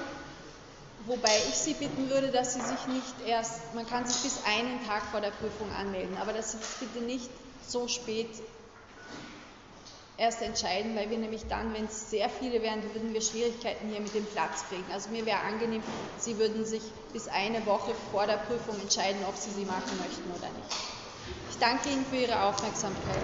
Wobei ich Sie bitten würde, dass Sie sich nicht erst, man kann sich bis einen Tag vor der Prüfung anmelden, aber dass Sie das bitte nicht so spät erst entscheiden, weil wir nämlich dann, wenn es sehr viele wären, würden wir Schwierigkeiten hier mit dem Platz kriegen. Also mir wäre angenehm, Sie würden sich bis eine Woche vor der Prüfung entscheiden, ob Sie sie machen möchten oder nicht. Ich danke Ihnen für Ihre Aufmerksamkeit.